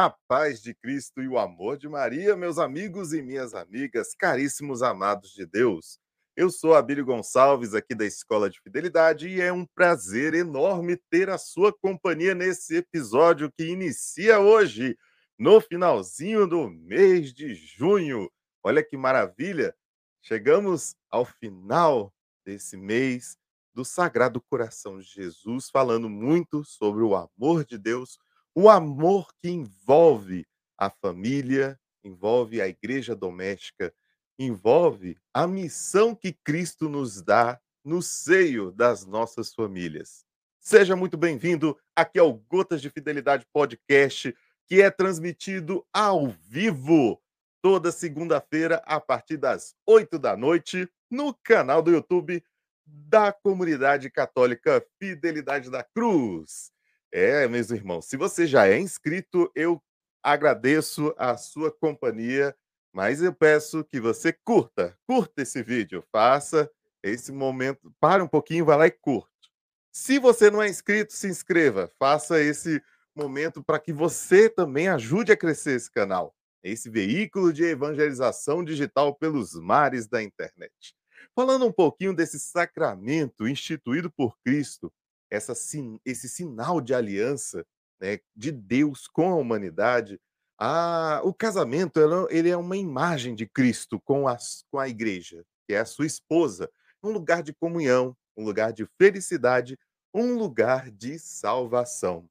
A paz de Cristo e o amor de Maria, meus amigos e minhas amigas, caríssimos amados de Deus. Eu sou Abílio Gonçalves, aqui da Escola de Fidelidade, e é um prazer enorme ter a sua companhia nesse episódio que inicia hoje, no finalzinho do mês de junho. Olha que maravilha! Chegamos ao final desse mês do Sagrado Coração de Jesus, falando muito sobre o amor de Deus o amor que envolve a família, envolve a igreja doméstica, envolve a missão que Cristo nos dá no seio das nossas famílias. Seja muito bem-vindo aqui ao Gotas de Fidelidade Podcast, que é transmitido ao vivo toda segunda-feira a partir das oito da noite no canal do YouTube da Comunidade Católica Fidelidade da Cruz. É, meus irmãos, se você já é inscrito, eu agradeço a sua companhia, mas eu peço que você curta, curta esse vídeo, faça esse momento, para um pouquinho, vai lá e curte. Se você não é inscrito, se inscreva, faça esse momento para que você também ajude a crescer esse canal, esse veículo de evangelização digital pelos mares da internet. Falando um pouquinho desse sacramento instituído por Cristo, essa, esse sinal de aliança né, de Deus com a humanidade, a, o casamento ele é uma imagem de Cristo com a, com a igreja, que é a sua esposa, um lugar de comunhão, um lugar de felicidade, um lugar de salvação.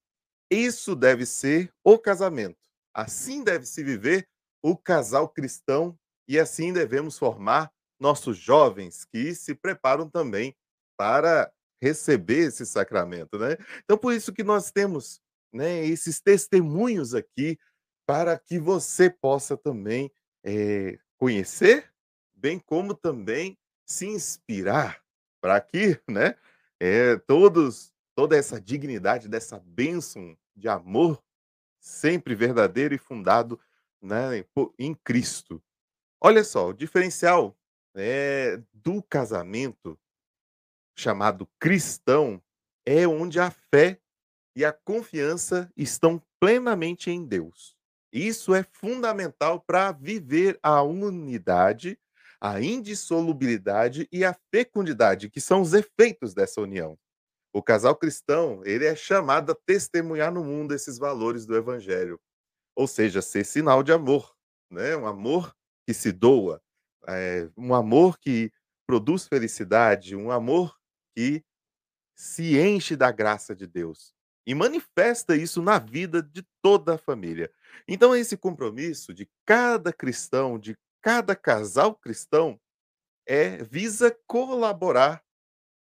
Isso deve ser o casamento. Assim deve se viver o casal cristão e assim devemos formar nossos jovens que se preparam também para receber esse sacramento, né? Então, por isso que nós temos né, esses testemunhos aqui, para que você possa também é, conhecer, bem como também se inspirar, para que né, é, todos, toda essa dignidade, dessa bênção de amor, sempre verdadeiro e fundado né, em Cristo. Olha só, o diferencial é, do casamento chamado cristão é onde a fé e a confiança estão plenamente em Deus. Isso é fundamental para viver a unidade, a indissolubilidade e a fecundidade, que são os efeitos dessa união. O casal cristão, ele é chamado a testemunhar no mundo esses valores do evangelho, ou seja, ser sinal de amor, né? Um amor que se doa, é, um amor que produz felicidade, um amor que se enche da graça de Deus e manifesta isso na vida de toda a família. Então, esse compromisso de cada cristão, de cada casal cristão, é visa colaborar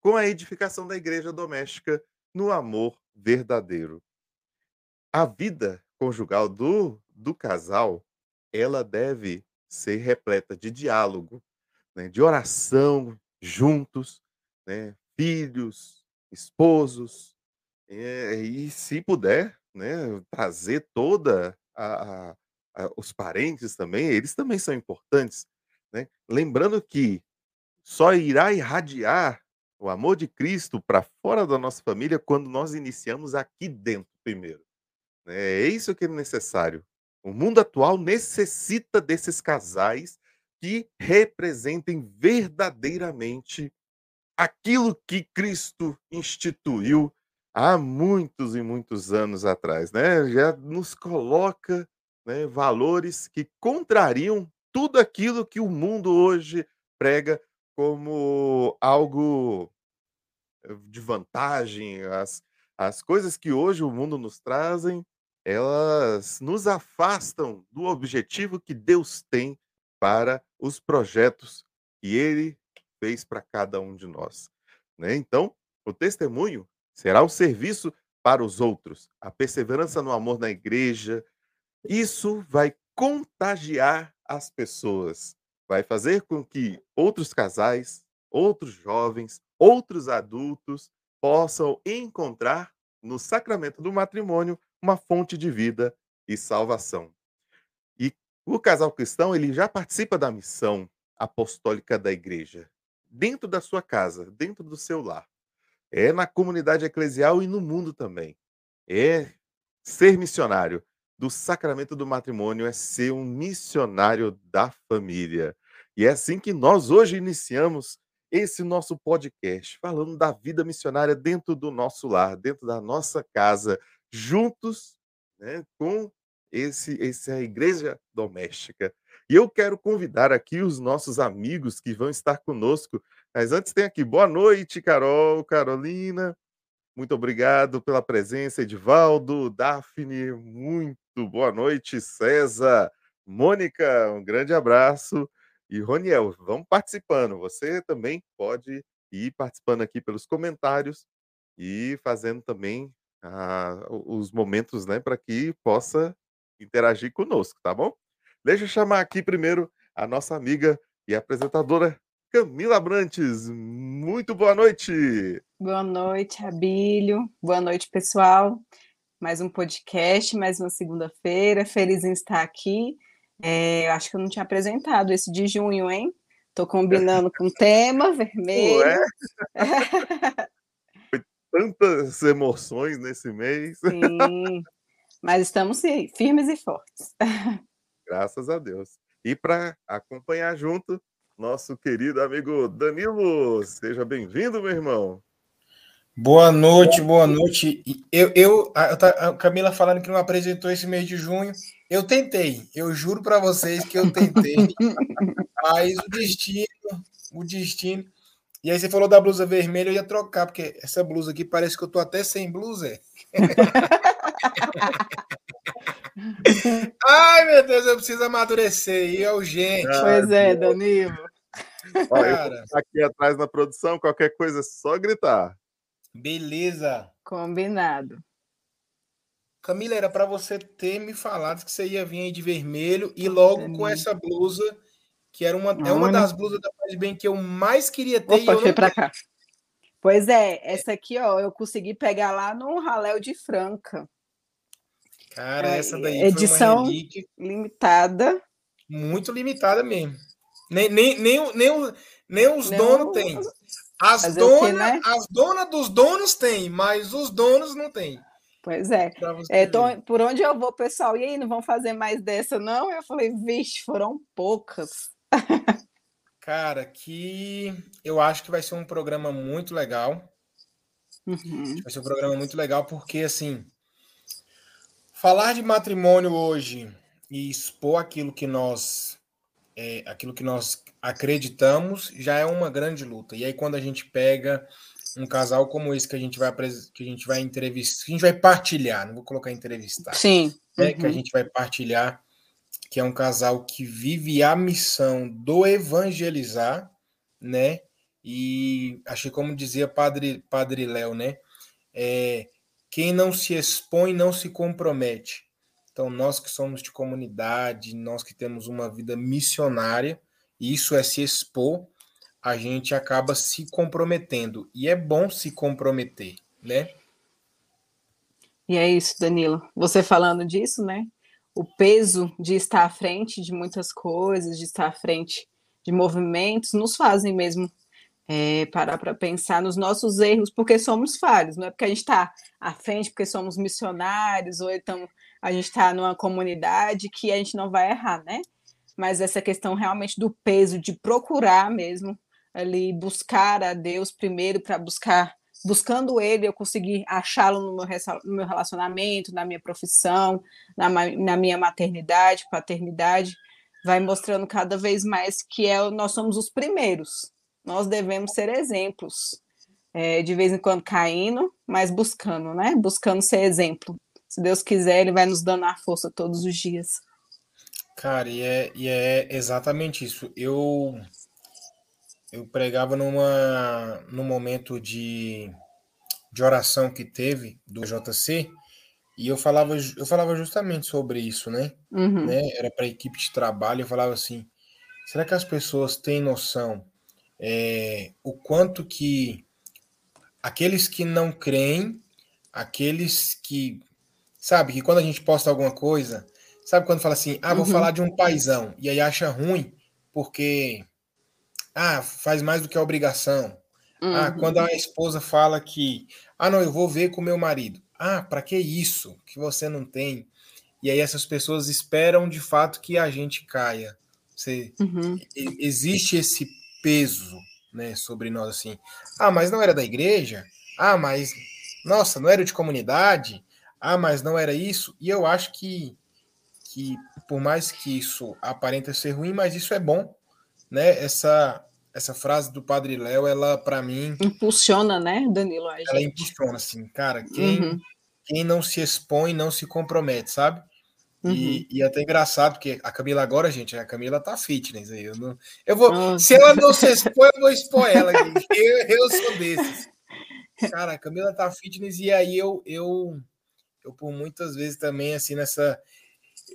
com a edificação da igreja doméstica no amor verdadeiro. A vida conjugal do, do casal, ela deve ser repleta de diálogo, né, de oração juntos, né, filhos, esposos, eh, e se puder, né, trazer toda a a a os parentes também, eles também são importantes, né. Lembrando que só irá irradiar o amor de Cristo para fora da nossa família quando nós iniciamos aqui dentro primeiro, né, é isso que é necessário. O mundo atual necessita desses casais que representem verdadeiramente aquilo que Cristo instituiu há muitos e muitos anos atrás, né? Já nos coloca, né, valores que contrariam tudo aquilo que o mundo hoje prega como algo eh, de vantagem, as as coisas que hoje o mundo nos trazem, elas nos afastam do objetivo que Deus tem para os projetos que ele fez para cada um de nós. Né? Então, o testemunho será o serviço para os outros, a perseverança no amor na igreja. Isso vai contagiar as pessoas, vai fazer com que outros casais, outros jovens, outros adultos possam encontrar no sacramento do matrimônio uma fonte de vida e salvação. E o casal cristão, ele já participa da missão apostólica da igreja dentro da sua casa, dentro do seu lar. É na comunidade eclesial e no mundo também. É ser missionário. do sacramento do matrimônio é ser um missionário da família. E é assim que nós hoje iniciamos esse nosso podcast, falando da vida missionária dentro do nosso lar, dentro da nossa casa, juntos né, com esse, essa igreja doméstica. E eu quero convidar aqui os nossos amigos que vão estar conosco. Mas antes tem aqui, boa noite, Carol, Carolina. Muito obrigado pela presença, Edivaldo, Daphne, muito boa noite, César, Mônica, um grande abraço. E Roniel, vamos participando. Você também pode ir participando aqui pelos comentários e fazendo também ah, os momentos, né, para que possa interagir conosco, tá bom? Deixa eu chamar aqui primeiro a nossa amiga e apresentadora Camila Brantes. Muito boa noite. Boa noite, Abílio. Boa noite, pessoal. Mais um podcast, mais uma segunda-feira. Feliz em estar aqui. É, acho que eu não tinha apresentado esse de junho, hein? Estou combinando com o tema vermelho. Ué? Foi tantas emoções nesse mês. Sim, mas estamos firmes e fortes. Graças a Deus. E para acompanhar junto, nosso querido amigo Danilo. Seja bem-vindo, meu irmão. Boa noite, boa noite. Eu, eu a, Camila falando que não apresentou esse mês de junho. Eu tentei, eu juro para vocês que eu tentei. mas o destino, o destino. E aí você falou da blusa vermelha, eu ia trocar, porque essa blusa aqui parece que eu tô até sem blusa. Ai, meu Deus, eu preciso amadurecer, e é urgente. Pois é, Danilo. Eu aqui atrás na produção, qualquer coisa é só gritar. Beleza. Combinado. Camila, era para você ter me falado que você ia vir aí de vermelho e logo com essa blusa, que era uma, é uma das blusas da Paz Bem que eu mais queria ter. Opa, foi para cá. Pois é, essa aqui, ó, eu consegui pegar lá no Raléu de Franca. Cara, é, essa daí edição limitada. Muito limitada mesmo. Nem, nem, nem, nem, nem os donos têm. As donas né? as donas dos donos têm, mas os donos não têm. Pois é. é então, por onde eu vou, pessoal? E aí, não vão fazer mais dessa, não? Eu falei, vixe, foram poucas. Cara, que eu acho que vai ser um programa muito legal. Uhum. Vai ser um programa muito legal, porque assim, falar de matrimônio hoje e expor aquilo que nós é, aquilo que nós acreditamos já é uma grande luta. E aí, quando a gente pega um casal como esse que a gente vai que a gente vai entrevistar, que a gente vai partilhar, não vou colocar entrevistar. Sim. Né, uhum. Que a gente vai partilhar, que é um casal que vive a missão do evangelizar, né? E achei como dizia Padre Padre Léo, né? É, quem não se expõe não se compromete. Então, nós que somos de comunidade, nós que temos uma vida missionária, isso é se expor, a gente acaba se comprometendo. E é bom se comprometer, né? E é isso, Danilo. Você falando disso, né? O peso de estar à frente de muitas coisas, de estar à frente de movimentos, nos fazem mesmo é, parar para pensar nos nossos erros, porque somos falhos, não é porque a gente está à frente, porque somos missionários, ou então a gente está numa comunidade que a gente não vai errar, né? Mas essa questão realmente do peso de procurar mesmo ali buscar a Deus primeiro para buscar buscando ele eu consegui achá-lo no, meu relacionamento, na minha profissão, na, na minha maternidade, paternidade, vai mostrando cada vez mais que é, nós somos os primeiros. Nós devemos ser exemplos, é, de vez em quando caindo, mas buscando, né? Buscando ser exemplo se Deus quiser, Ele vai nos dando a força todos os dias. Cara, e é, e é exatamente isso. Eu eu pregava numa num momento de, de oração que teve do JC e eu falava eu falava justamente sobre isso, né? Uhum. né? Era para a equipe de trabalho. Eu falava assim: será que as pessoas têm noção é, o quanto que aqueles que não creem, aqueles que Sabe, que quando a gente posta alguma coisa, sabe quando fala assim, ah, vou uhum. falar de um paizão, e aí acha ruim, porque, ah, faz mais do que a obrigação. Ah, uhum. Ah, quando a esposa fala que, ah, não, eu vou ver com meu marido. Ah, para que isso que você não tem? e aí essas pessoas esperam de fato que a gente caia. Você, Uhum. existe esse peso, né, sobre nós assim. Ah, mas não era da igreja? Ah, mas nossa, não era de comunidade? Ah, mas não era isso? E eu acho que que por mais que isso aparenta ser ruim, mas isso é bom, né? Essa essa frase do Padre Léo, ela para mim, Impulsiona, né, Danilo? Ela impulsiona assim, cara, quem Uhum, quem não se expõe não se compromete, sabe? uhum. E, e é até engraçado, porque a Camila agora, gente, a Camila tá fitness aí. Eu, não, eu vou. Nossa. Se ela não se expõe, eu vou expor ela, gente. Eu, eu sou desses. Cara, a Camila tá fitness e aí eu, eu, eu, por muitas vezes também, assim, nessa.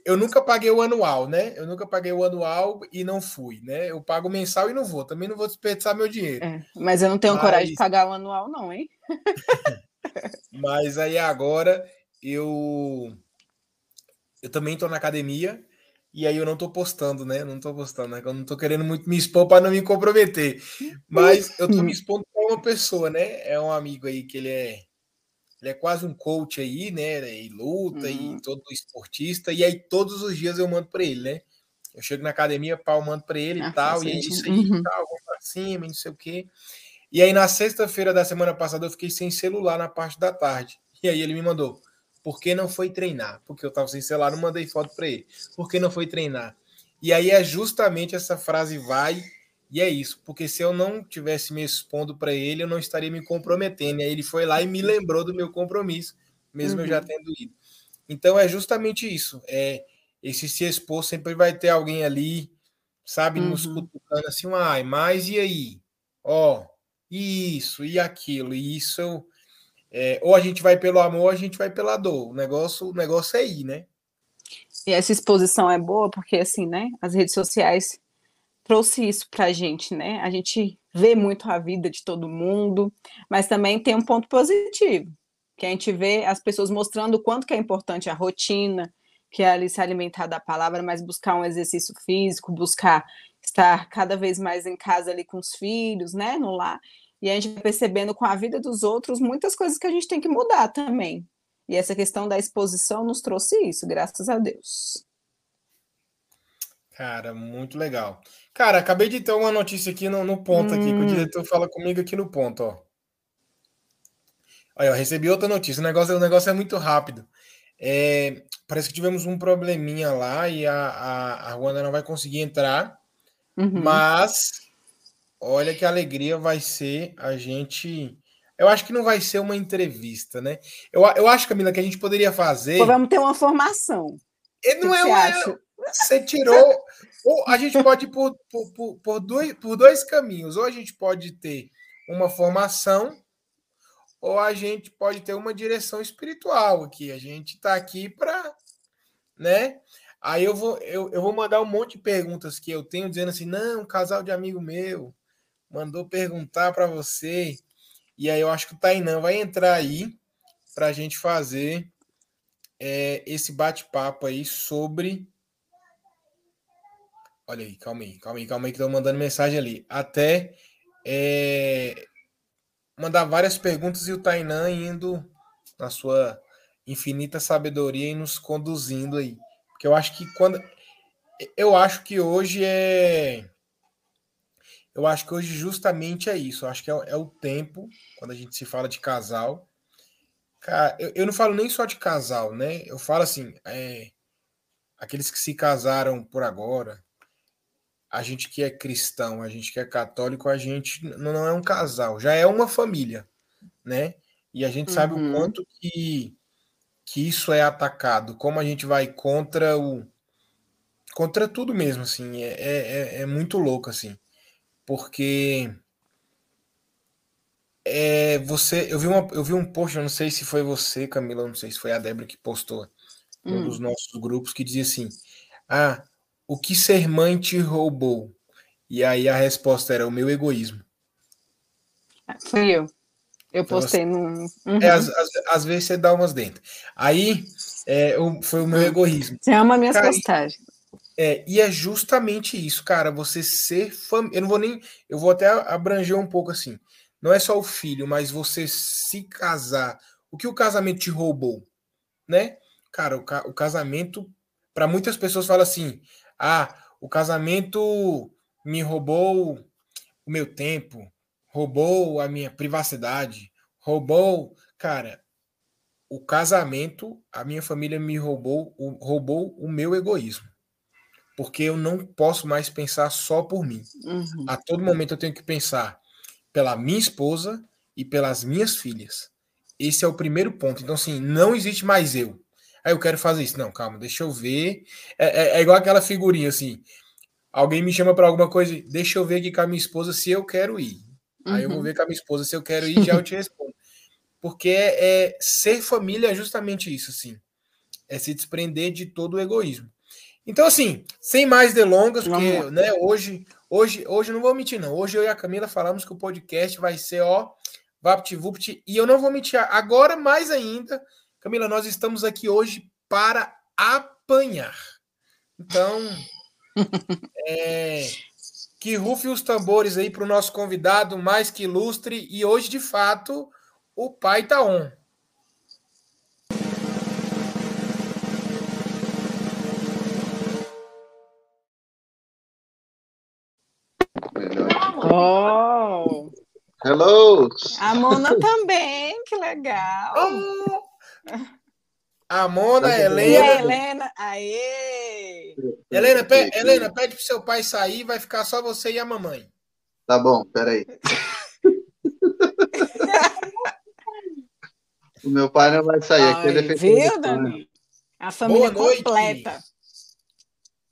Eu nunca paguei o anual, né? Eu nunca paguei o anual e não fui, né? Eu pago mensal e não vou. Também não vou desperdiçar meu dinheiro. É, mas eu não tenho coragem de Mas- pagar o anual, não, hein? Mas aí agora eu eu também tô na academia e aí eu não tô postando, né? Não tô postando, né? Eu não tô querendo muito me expor para não me comprometer. Mas eu tô me expondo para uma pessoa, né? É um amigo aí que ele é ele é quase um coach aí, né? E luta Uhum. e todo esportista e aí todos os dias eu mando para ele, né? Eu chego na academia, pau, mando para ele Ah, e tal, faz e é isso aí, Uhum. tal, vamos pra cima, e não sei o quê. E aí, na sexta-feira da semana passada, eu fiquei sem celular na parte da tarde. E aí ele me mandou, por que não foi treinar? Porque eu tava sem celular, não mandei foto para ele. Por que não foi treinar? E aí é justamente essa frase vai, e é isso. Porque se eu não tivesse me expondo para ele, eu não estaria me comprometendo. E aí ele foi lá e me lembrou do meu compromisso, mesmo eu já Uhum. tendo ido. Então é justamente isso. É esse se expor sempre vai ter alguém ali, sabe, nos Uhum. cutucando assim, ai, mas e aí? Ó, isso e aquilo, e isso eu- é, ou a gente vai pelo amor, ou a gente vai pela dor. O negócio, o negócio é ir, né? E essa exposição é boa porque, assim, né, as redes sociais trouxe isso pra gente, né? A gente vê muito a vida de todo mundo, mas também tem um ponto positivo, que a gente vê as pessoas mostrando o quanto que é importante a rotina, que é ali se alimentar da palavra, mas buscar um exercício físico, buscar estar cada vez mais em casa ali com os filhos, né, no lar. E a gente vai percebendo com a vida dos outros muitas coisas que a gente tem que mudar também. E essa questão da exposição nos trouxe isso, graças a Deus. Cara, muito legal. Cara, acabei de ter uma notícia aqui no, no ponto aqui, que o Hum. diretor fala comigo aqui no ponto, ó. Olha, eu recebi outra notícia. O negócio, o negócio é muito rápido. É, parece que tivemos um probleminha lá e a, a, a Ruanda não vai conseguir entrar, Uhum. mas olha que alegria vai ser a gente. Eu acho que não vai ser uma entrevista, né? Eu, eu acho, Camila, que a gente poderia fazer. Pô, vamos ter uma formação. E O que não que é uma. Você tirou. Ou a gente pode ir por, por, por, dois, por dois caminhos. Ou a gente pode ter uma formação, ou a gente pode ter uma direção espiritual aqui. A gente está aqui para. Né? Aí eu vou, eu, eu vou mandar um monte de perguntas que eu tenho, dizendo assim: não, um casal de amigo meu mandou perguntar para você. E aí eu acho que o Tainan vai entrar aí para a gente fazer é, esse bate-papo aí sobre. Olha aí, calma aí, calma aí, calma aí, que estão mandando mensagem ali. Até é, mandar várias perguntas e o Tainan indo na sua infinita sabedoria e nos conduzindo aí. Porque eu acho que quando. Eu acho que hoje é. Eu acho que hoje justamente é isso. Eu acho que é, é o tempo, quando a gente se fala de casal. Cara, eu, eu não falo nem só de casal, né? Eu falo assim, é, aqueles que se casaram por agora, a gente que é cristão, a gente que é católico, a gente não é um casal, já é uma família, né? E a gente sabe o Uhum. quanto que, que isso é atacado, como a gente vai contra o contra tudo mesmo, assim, é, é, é muito louco, assim, porque é, você, eu vi, uma, eu vi um post, eu não sei se foi você, Camila, não sei se foi a Débora que postou num Hum. dos nossos grupos, que dizia assim, ah, o que ser mãe te roubou? E aí a resposta era o meu egoísmo. Fui eu. Eu Então, postei no. Uhum. É, às, às, às vezes você dá umas dentro. Aí é, o- foi o meu egoísmo. Você ama minhas Cara, postagens. É, e é justamente isso, cara. Você ser família. Eu não vou nem. Eu vou até abranger um pouco assim. Não é só o filho, mas você se casar. O que o casamento te roubou, né? Cara, o, ca o casamento, para muitas pessoas fala assim: ah, o casamento me roubou o meu tempo, roubou a minha privacidade, roubou, cara, o casamento, a minha família me roubou, roubou o meu egoísmo. Porque eu não posso mais pensar só por mim. Uhum. A todo momento eu tenho que pensar pela minha esposa e pelas minhas filhas. Esse é o primeiro ponto. Então, assim, não existe mais eu. Aí eu quero fazer isso. Não, calma, deixa eu ver. É, é, é igual aquela figurinha assim. Alguém me chama para alguma coisa, deixa eu ver aqui com a minha esposa se eu quero ir. Uhum. Aí eu vou uhum. ver com a minha esposa se eu quero ir, já eu te respondo. Porque é, é, ser família é justamente isso, assim. É se desprender de todo o egoísmo. Então, assim, sem mais delongas, porque né, hoje, hoje, hoje não vou mentir, não. Hoje eu e a Camila falamos que o podcast vai ser, ó, VaptVupt, e eu não vou mentir agora mais ainda. Camila, nós estamos aqui hoje para apanhar. Então, é, que rufe os tambores aí para o nosso convidado mais que ilustre, e hoje, de fato, o pai tá on. Oh! Hello! A Mona também, que legal! Oh. A Mona, a Helena. E a Helena, aê! Helena, pe Helena, pede pro seu pai sair, vai ficar só você e a mamãe. Tá bom, peraí. O meu pai não vai sair. Ai, aqui é viu, Dani? A família Boa completa. Noite.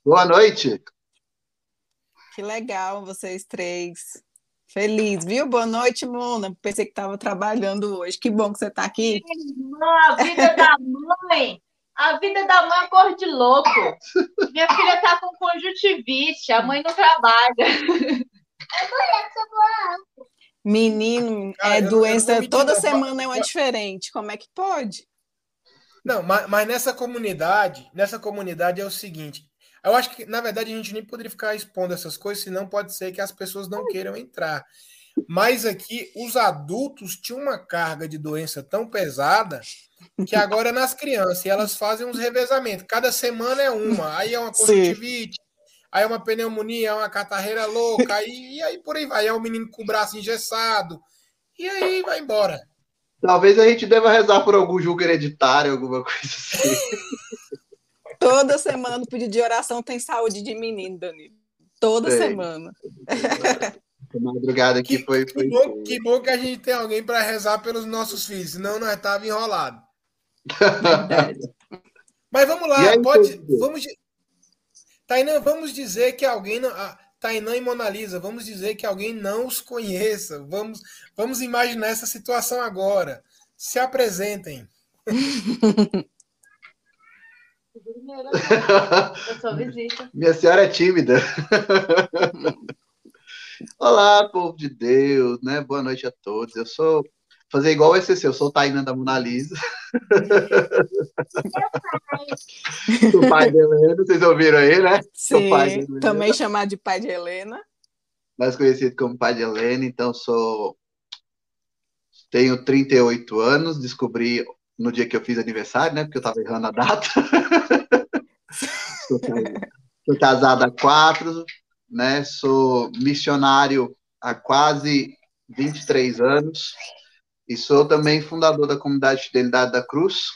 Boa noite. Que legal vocês três. Feliz, viu? Boa noite, Mona. Pensei que estava trabalhando hoje. Que bom que você está aqui. A vida da mãe. A vida da mãe é cor de louco. Minha filha está com conjuntivite, a mãe não trabalha. Menino, é doença, toda semana é uma diferente. Como é que pode? Não, mas, mas, nessa comunidade, nessa comunidade é o seguinte. Eu acho que, na verdade, a gente nem poderia ficar expondo essas coisas, senão pode ser que as pessoas não queiram entrar. Mas aqui, os adultos tinham uma carga de doença tão pesada que agora é nas crianças, e elas fazem uns revezamentos. Cada semana é uma, aí é uma conjuntivite, aí é uma pneumonia, é uma catarreira louca, aí, e aí por aí vai. É o um menino com o braço engessado, e aí vai embora. Talvez a gente deva rezar por algum julgo hereditário, alguma coisa assim. Toda semana o pedido de oração tem saúde de menino, Danilo. Toda Sei. semana. Madrugada aqui que, foi. foi... Que, bom, que bom que a gente tem alguém para rezar pelos nossos filhos, senão nós estávamos enrolados. Mas vamos lá, aí, pode. Vamos, Tainã, vamos dizer que alguém não. Ah, Tainã e Mona Lisa, vamos dizer que alguém não os conheça. Vamos, vamos imaginar essa situação agora. Se apresentem. Eu sou visita. Minha senhora é tímida. Olá, povo de Deus, né? Boa noite a todos. Eu sou fazer igual o SCC, eu sou o Tainan da Mona Lisa. o pai de Helena, vocês ouviram aí, né? Sim, também chamado de pai de Helena. Mais conhecido como pai de Helena, então sou. Tenho 38 anos, descobri no dia que eu fiz aniversário, né? Porque eu estava errando a data. sou casado há quatro, né? Sou missionário há quase 23 anos. E sou também fundador da comunidade Fidelidade da Cruz.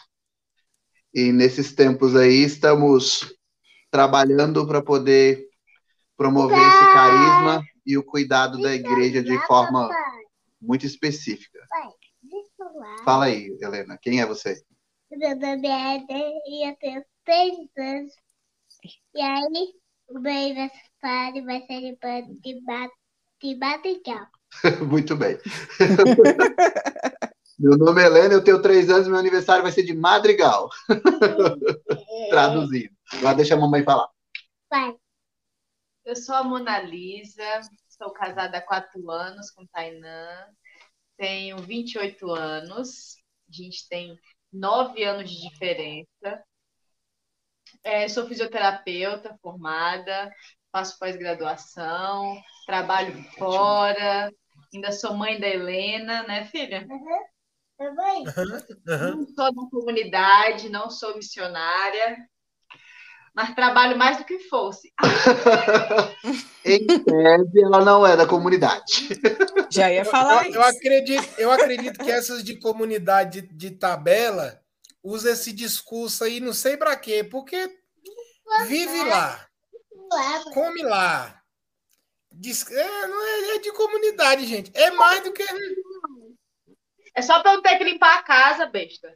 E nesses tempos aí estamos trabalhando para poder promover esse carisma e o cuidado da igreja de forma muito específica. Fala aí, Helena, quem é você? Meu nome é Eder e eu tenho três anos. E aí, o meu aniversário vai ser de, de madrigal. Muito bem. meu nome é Helena, eu tenho três anos, meu aniversário vai ser de Madrigal. Traduzindo. Agora deixa a mamãe falar. Vai. Eu sou a Mona Lisa, sou casada há quatro anos com Tainã, tenho 28 anos, a gente tem nove anos de diferença. É, sou fisioterapeuta formada, faço pós-graduação, trabalho fora, ainda sou mãe da Helena, né, filha? Uhum. Mamãe, Aham. Não sou da comunidade, não sou missionária, mas trabalho mais do que fosse. em tese, ela não é da comunidade. Já ia Eu, falar eu isso. acredito, eu acredito que essas de comunidade de, de tabela usa esse discurso aí, não sei pra quê, porque vive lá, come lá. Diz- é, não é, é de comunidade, gente. É mais do que. É só para eu ter que limpar a casa, besta.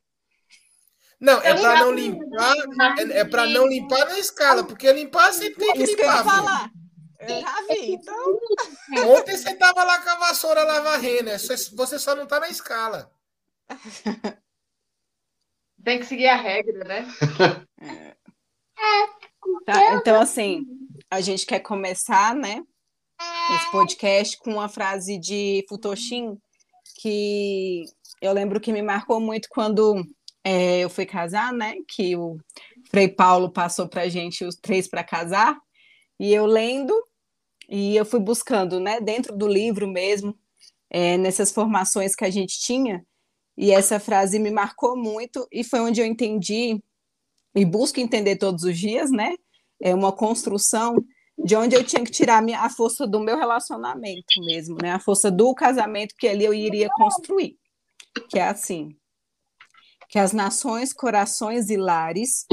Não, é já- não limpar. É, é pra não limpar na escala, porque limpar você tem que Isso que eu ia limpar. falar. Eu já vi, então. Ontem você tava lá com a vassoura lá varrendo, é você só não tá na escala. Tem que seguir a regra, né? Tá, então, assim, a gente quer começar, né, esse podcast com uma frase de Futoshin que eu lembro que me marcou muito quando é, eu fui casar, né, que o Frei Paulo passou para gente os três para casar, e eu lendo, e eu fui buscando, né, dentro do livro mesmo, é, nessas formações que a gente tinha, e essa frase me marcou muito, e foi onde eu entendi e busco entender todos os dias, né? É uma construção de onde eu tinha que tirar a, minha, a força do meu relacionamento mesmo, né? A força do casamento que ali eu iria construir. Que é assim: que as nações, corações e lares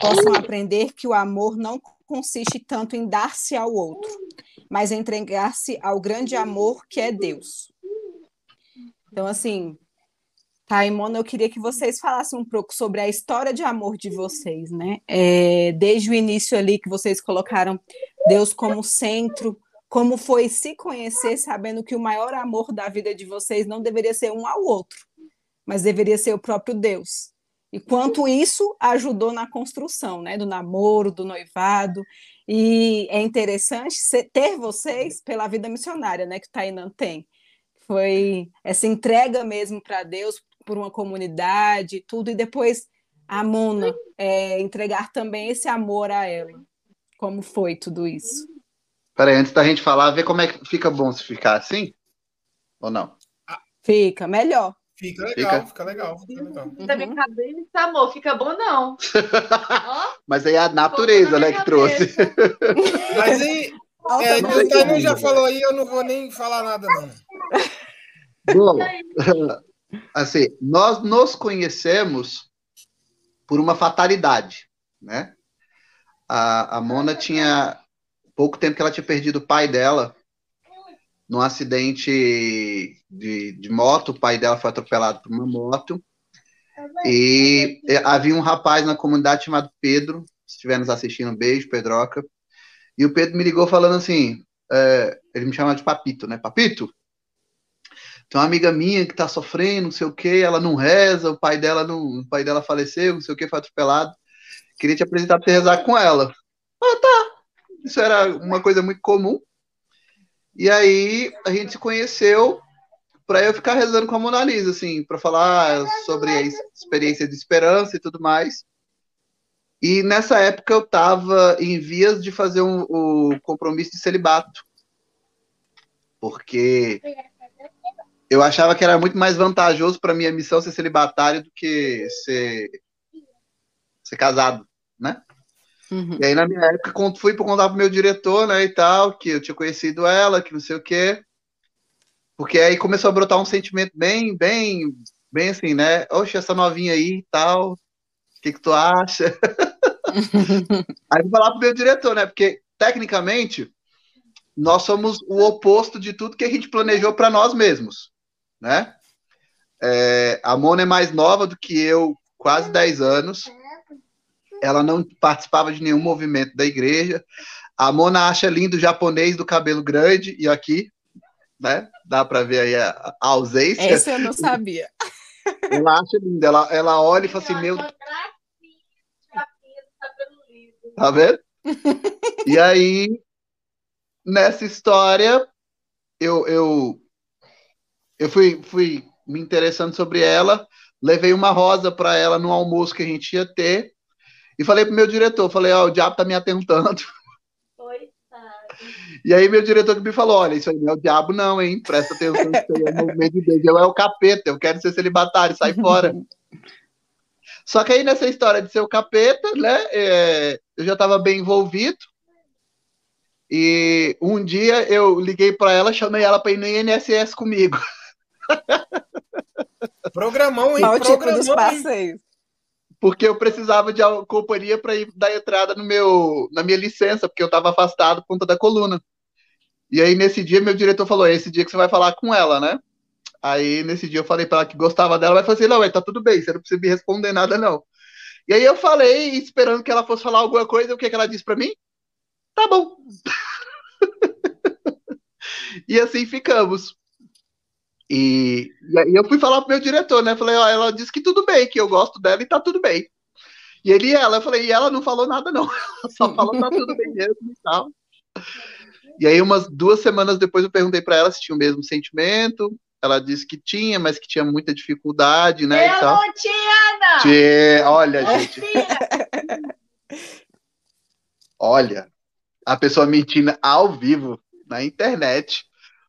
possam aprender que o amor não consiste tanto em dar-se ao outro, mas em entregar-se ao grande amor que é Deus. Então, assim, Taimona, eu queria que vocês falassem um pouco sobre a história de amor de vocês, né? É, desde o início ali que vocês colocaram Deus como centro, como foi se conhecer sabendo que o maior amor da vida de vocês não deveria ser um ao outro, mas deveria ser o próprio Deus. E quanto isso ajudou na construção, né, do namoro, do noivado. E é interessante ter vocês pela vida missionária, né, que o Tainan tem. Foi essa entrega mesmo para Deus, por uma comunidade, tudo, e depois a Mona é, entregar também esse amor a ela. Como foi tudo isso? Peraí, antes da gente falar, vê como é que fica bom se ficar assim? Ou não? Fica melhor. Fica legal, Fica. fica, legal, fica legal. Tá minha cabeça, amor, fica bom não. Mas aí é a natureza, né, que trouxe. Mas aí, é, o Tainan já falou aí, eu não vou nem falar nada, não. Bom, assim, nós nos conhecemos por uma fatalidade, né? A, a Mona tinha pouco tempo que ela tinha perdido o pai dela num acidente de, de moto. O pai dela foi atropelado por uma moto. E eh, havia um rapaz na comunidade chamado Pedro. Se estiver nos assistindo, um beijo, Pedroca. E o Pedro me ligou falando assim: eh, ele me chama de Papito, né? Papito, tem uma amiga minha que tá sofrendo, não sei o que, ela não reza, o pai dela não, o pai dela faleceu, não sei o que, foi atropelado. Queria te apresentar pra você rezar com ela. Ah, tá. Isso era uma coisa muito comum. E aí a gente se conheceu para eu ficar rezando com a Mona Lisa, assim, para falar sobre a ex- experiência de esperança e tudo mais. E nessa época eu estava em vias de fazer um, o compromisso de celibato. Porque eu achava que era muito mais vantajoso para minha missão ser celibatário do que ser, ser casado, né? Uhum. E aí, na minha época, quando fui para contar pro meu diretor, né, e tal, que eu tinha conhecido ela, que não sei o quê. Porque aí começou a brotar um sentimento bem, bem, bem assim, né? Oxe, essa novinha aí e tal, o que que tu acha? aí vou falar pro meu diretor, né? Porque, tecnicamente, nós somos o oposto de tudo que a gente planejou para nós mesmos, né? É, a Mona é mais nova do que eu, quase 10 anos. Ela não participava de nenhum movimento da igreja. A Mona acha lindo o japonês do cabelo grande, e aqui, né? Dá para ver aí a, a ausência. Essa eu não sabia. Ela acha lindo. Ela, ela olha e fala assim: Meu, liso. Tá vendo? E aí, nessa história, eu, eu, eu fui, fui me interessando sobre ela, levei uma rosa para ela no almoço que a gente ia ter, e falei pro meu diretor, falei, ó, o diabo tá me atentando, Coitado. E aí meu diretor me falou, olha, isso aí não é o diabo não, hein? Presta atenção, isso aí é o movimento de Deus. Eu é o capeta, eu quero ser celibatário, sai fora. Só que aí nessa história de ser o capeta, né? É, eu já estava bem envolvido. E um dia eu liguei para ela, chamei ela para ir no INSS comigo. Programão, hein? Qual o tipo Programão, dos passeios? Porque eu precisava de companhia para ir dar entrada no meu, na minha licença, porque eu estava afastado por conta da coluna. E aí nesse dia meu diretor falou: "É esse dia que você vai falar com ela, né? Aí nesse dia eu falei para ela que gostava dela, vai fazer, não, ué, tá tudo bem, você não precisa me responder nada, não. E aí eu falei, esperando que ela fosse falar alguma coisa, o que, que ela disse para mim? Tá bom. e assim ficamos. E, e aí eu fui falar pro meu diretor, né? Falei, ó, ela disse que tudo bem, que eu gosto dela e tá tudo bem. E ele e ela, eu falei, e ela não falou nada, não. Ela só falou tá tudo bem mesmo e tal. E aí, umas duas semanas depois, eu perguntei para ela se tinha o mesmo sentimento. Ela disse que tinha, mas que tinha muita dificuldade, né? e eu tal. não tinha, não. Tchê, olha, gente, Mentira. olha, a pessoa mentindo ao vivo na internet.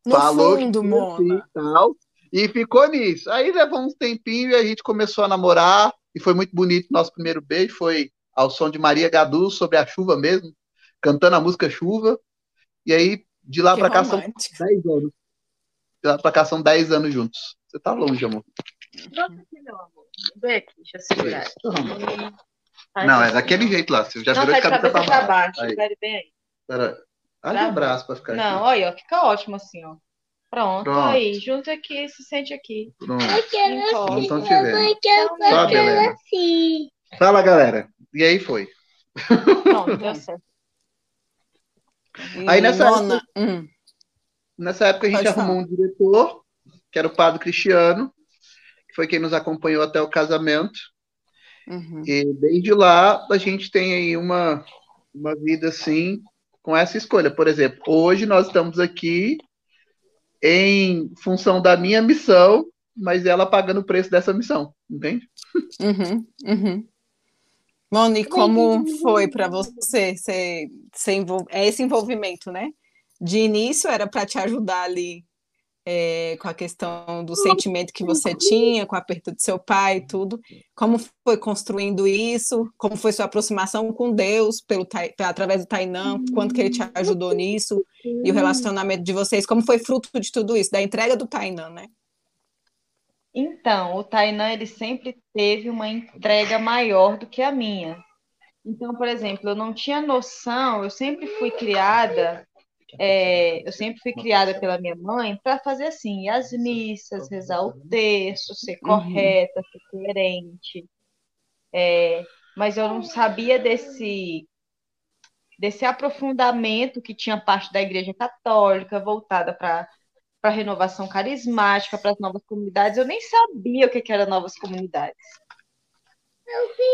No falou fundo, que assim Mona. e tal, e ficou nisso. Aí levou uns tempinhos e a gente começou a namorar, e foi muito bonito. Nosso primeiro beijo foi ao som de Maria Gadu, sobre a chuva mesmo, cantando a música Chuva. E aí, de lá pra cá, são romântico. 10 anos. De lá pra cá, são 10 anos juntos. Você tá longe, amor. Pronto aqui, meu amor. Vem aqui, deixa eu segurar. Faz Não, é assim. daquele jeito lá. Você já Não, virou tá de cabeça cabeça pra pra baixo. baixo. Aí, Pera aí. Abre o braço pra ficar Não, aqui. olha, ó, fica ótimo assim, ó. Pronto, Pronto. aí, junta aqui, se sente aqui. Pronto. Eu quero assim, então te eu quero Só fazer beleza. assim. Fala, galera. E aí foi. Pronto, deu certo. Aí nessa Mona, hum, Nessa época a gente Pode arrumou um diretor, que era o Padre Cristiano, que foi quem nos acompanhou até o casamento. uhum. E desde lá a gente tem aí uma, uma vida assim, com essa escolha. Por exemplo, hoje nós estamos aqui em função da minha missão, mas ela pagando o preço dessa missão, entende? Uhum, uhum. Mona, e como foi para você ser, ser envol- é esse envolvimento, né? De início era para te ajudar ali é, com a questão do sentimento que você tinha, com a perda do seu pai e tudo. Como foi construindo isso? Como foi sua aproximação com Deus pelo através do Tainã? Quanto que ele te ajudou nisso? E o relacionamento de vocês? Como foi fruto de tudo isso? Da entrega do Tainã, né? Então, o Tainan, ele sempre teve uma entrega maior do que a minha. Então, por exemplo, eu não tinha noção, eu sempre fui criada, é, eu sempre fui criada pela minha mãe para fazer assim, às missas, rezar o texto, ser Uhum. correta, ser coerente. É, mas eu não sabia desse, desse aprofundamento que tinha parte da Igreja Católica voltada para para a renovação carismática, para as novas comunidades. Eu nem sabia o que, que eram novas comunidades.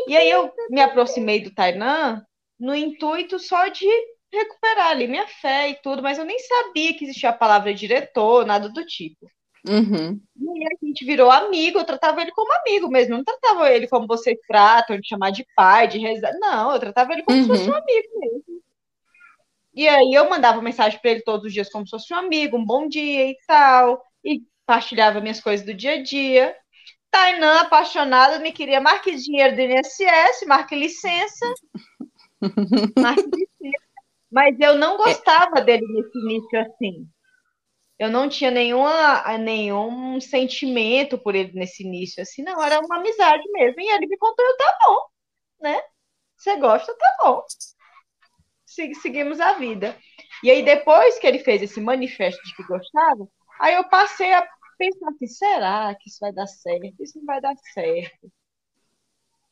E aí eu me aproximei do Tainan no intuito só de recuperar ali minha fé e tudo, mas eu nem sabia que existia a palavra diretor, nada do tipo. Uhum. E aí a gente virou amigo, eu tratava ele como amigo mesmo, eu não tratava ele como vocês tratam, de chamar de pai, de rezar. Não, eu tratava ele como se fosse Uhum. um amigo mesmo. E aí eu mandava mensagem para ele todos os dias como se fosse um amigo, um bom dia e tal, e partilhava minhas coisas do dia a dia. Tainã, apaixonada, me queria marque dinheiro do INSS, marque licença, marque licença. Mas eu não gostava dele nesse início assim. Eu não tinha nenhuma, nenhum sentimento por ele nesse início, assim, não, era uma amizade mesmo. E ele me contou, eu, tá bom, né? Você gosta, tá bom. Se- Seguimos a vida. E aí, depois que ele fez esse manifesto de que gostava, aí eu passei a pensar assim, será que isso vai dar certo? Isso não vai dar certo.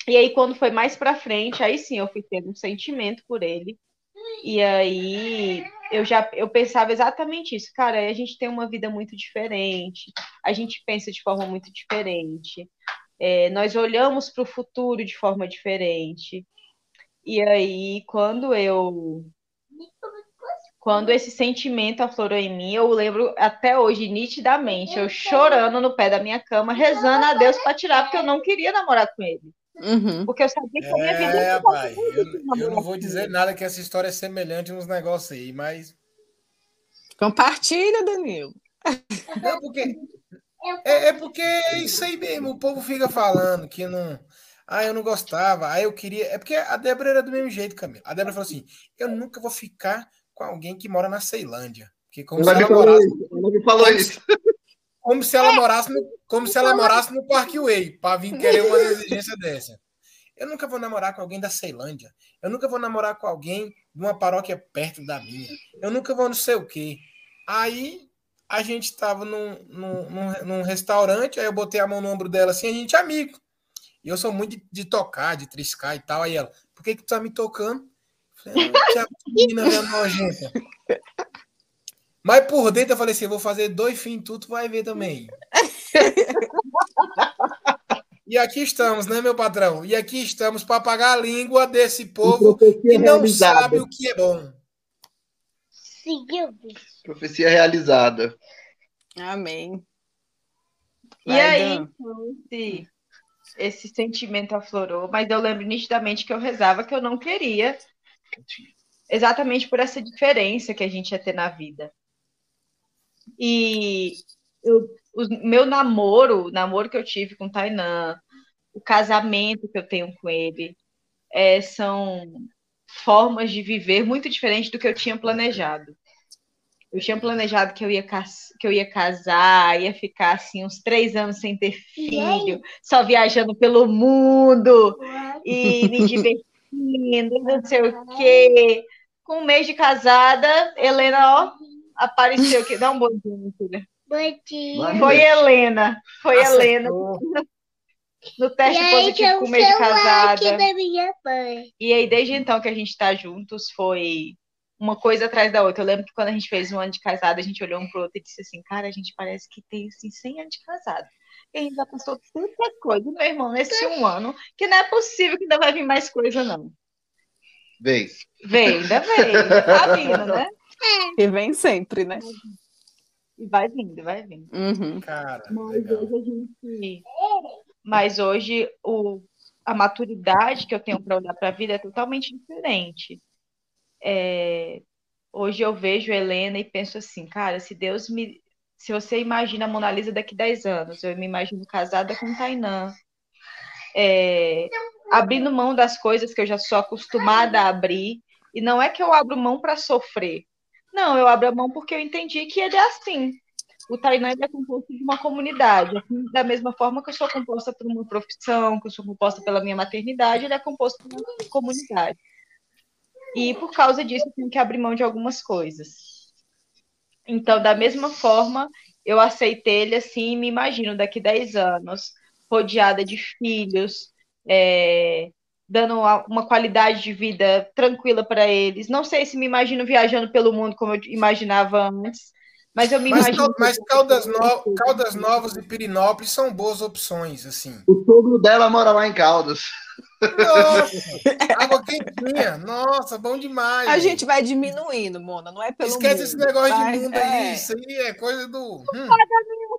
E aí, quando foi mais pra frente, aí sim eu fui tendo um sentimento por ele. E aí eu já eu pensava exatamente isso, cara, a gente tem uma vida muito diferente, a gente pensa de forma muito diferente, é, nós olhamos para o futuro de forma diferente. E aí, quando eu quando esse sentimento aflorou em mim, eu lembro até hoje nitidamente, eu chorando no pé da minha cama, rezando a Deus para tirar, porque eu não queria namorar com ele. Uhum. Porque eu sabia que a minha vida É, eu, eu não vou dizer nada que essa história é semelhante nos negócios aí, mas Compartilha, Danilo. Não, porque é, é porque é isso aí mesmo. O povo fica falando que não. Ah, eu não gostava. Ah, eu queria. É porque a Débora era do mesmo jeito, Camila. A Débora falou assim: eu nunca vou ficar com alguém que mora na Ceilândia. Porque como se ela morasse. falou isso. Como se ela morasse no, como se ela morasse no Parkway, para vir querer uma exigência dessa. Eu nunca vou namorar com alguém da Ceilândia. Eu nunca vou namorar com alguém de uma paróquia perto da minha. Eu nunca vou não sei o quê. Aí a gente estava num, num, num, restaurante, aí eu botei a mão no ombro dela assim, a gente é amigo. E eu sou muito de, de tocar, de triscar e tal. Aí ela, por que, que tu tá me tocando? Eu falei, "Ah, que menina é nojenta. Mas por dentro eu falei assim: eu vou fazer dois fins, tu, tu vai ver também. e aqui estamos, né, meu patrão? E aqui estamos para pagar a língua desse povo que não realizada. sabe o que é bom. Seguiu. Profecia realizada. Amém. E Vai, aí, Dan. então, esse, esse sentimento aflorou, mas eu lembro nitidamente que eu rezava que eu não queria, exatamente por essa diferença que a gente ia ter na vida. E eu- o meu namoro, o namoro que eu tive com o Tainan, o casamento que eu tenho com ele, é, são formas de viver muito diferentes do que eu tinha planejado. Eu tinha planejado que eu ia, que eu ia casar, ia ficar assim uns três anos sem ter filho, só viajando pelo mundo e me divertindo, não sei o quê. Com um mês de casada, Helena, ó, apareceu aqui. Dá um bom dia, minha filha. Bom dia. Foi Helena, foi Helena Acertou. no E teste aí, positivo com um mês de casada. E aí, desde então que a gente tá juntos, foi uma coisa atrás da outra. Eu lembro que quando a gente fez um ano de casado, a gente olhou um pro outro e disse assim, cara, a gente parece que tem, assim, 100 anos de casado. E a gente já passou tanta coisa, meu irmão, nesse um ano, que não é possível que ainda vai vir mais coisa, não. Vem. Vem, ainda vem, ainda tá vindo, né? Que vem sempre, né? E vai vindo, vai vindo. Uhum. Cara, Mas legal. hoje a gente. Mas hoje o... a maturidade que eu tenho para olhar para a vida é totalmente diferente. É, Hoje eu vejo Helena e penso assim, cara, se Deus me. Se você imagina a Mona Lisa daqui 10 anos, eu me imagino casada com Tainan. É, Abrindo mão das coisas que eu já sou acostumada a abrir. E não é que eu abro mão para sofrer. Não, eu abro a mão porque eu entendi que ele é assim o ele é composto de uma comunidade, assim, da mesma forma que eu sou composta por uma profissão, que eu sou composta pela minha maternidade, ele é composto por uma comunidade. E por causa disso eu tenho que abrir mão de algumas coisas. Então, da mesma forma, eu aceitei ele assim me imagino daqui 10 anos, rodeada de filhos, é, dando uma, qualidade de vida tranquila para eles. Não sei se me imagino viajando pelo mundo como eu imaginava antes, mas eu me Mas, imagino. mas Caldas, no... Caldas Novas e Pirinópolis são boas opções, assim. O sogro dela mora lá em Caldas. Nossa, água quentinha. Nossa, bom demais. A gente. vai diminuindo, Mona, não é pelo Esquece mundo. esse negócio vai- de mundo é. aí. Isso aí é coisa do. Hum,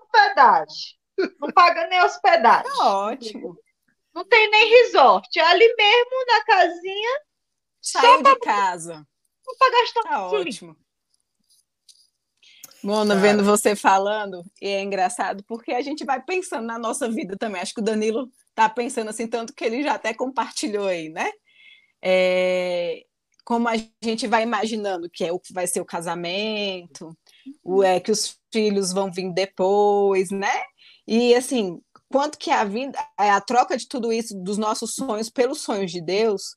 hospedagem. Não paga nem hospedagem. Tá ótimo. Não tem nem resort. É ali mesmo na casinha Saiu de casa. para gastar Tá Sim. ótimo. Mona, Cara. vendo você falando, e é engraçado porque a gente vai pensando na nossa vida também. Acho que o Danilo tá pensando assim, tanto que ele já até compartilhou aí, né? É, como a gente vai imaginando que é o que vai ser o casamento, o é que os filhos vão vir depois, né? E assim, quanto que a vida, a troca de tudo isso dos nossos sonhos pelos sonhos de Deus,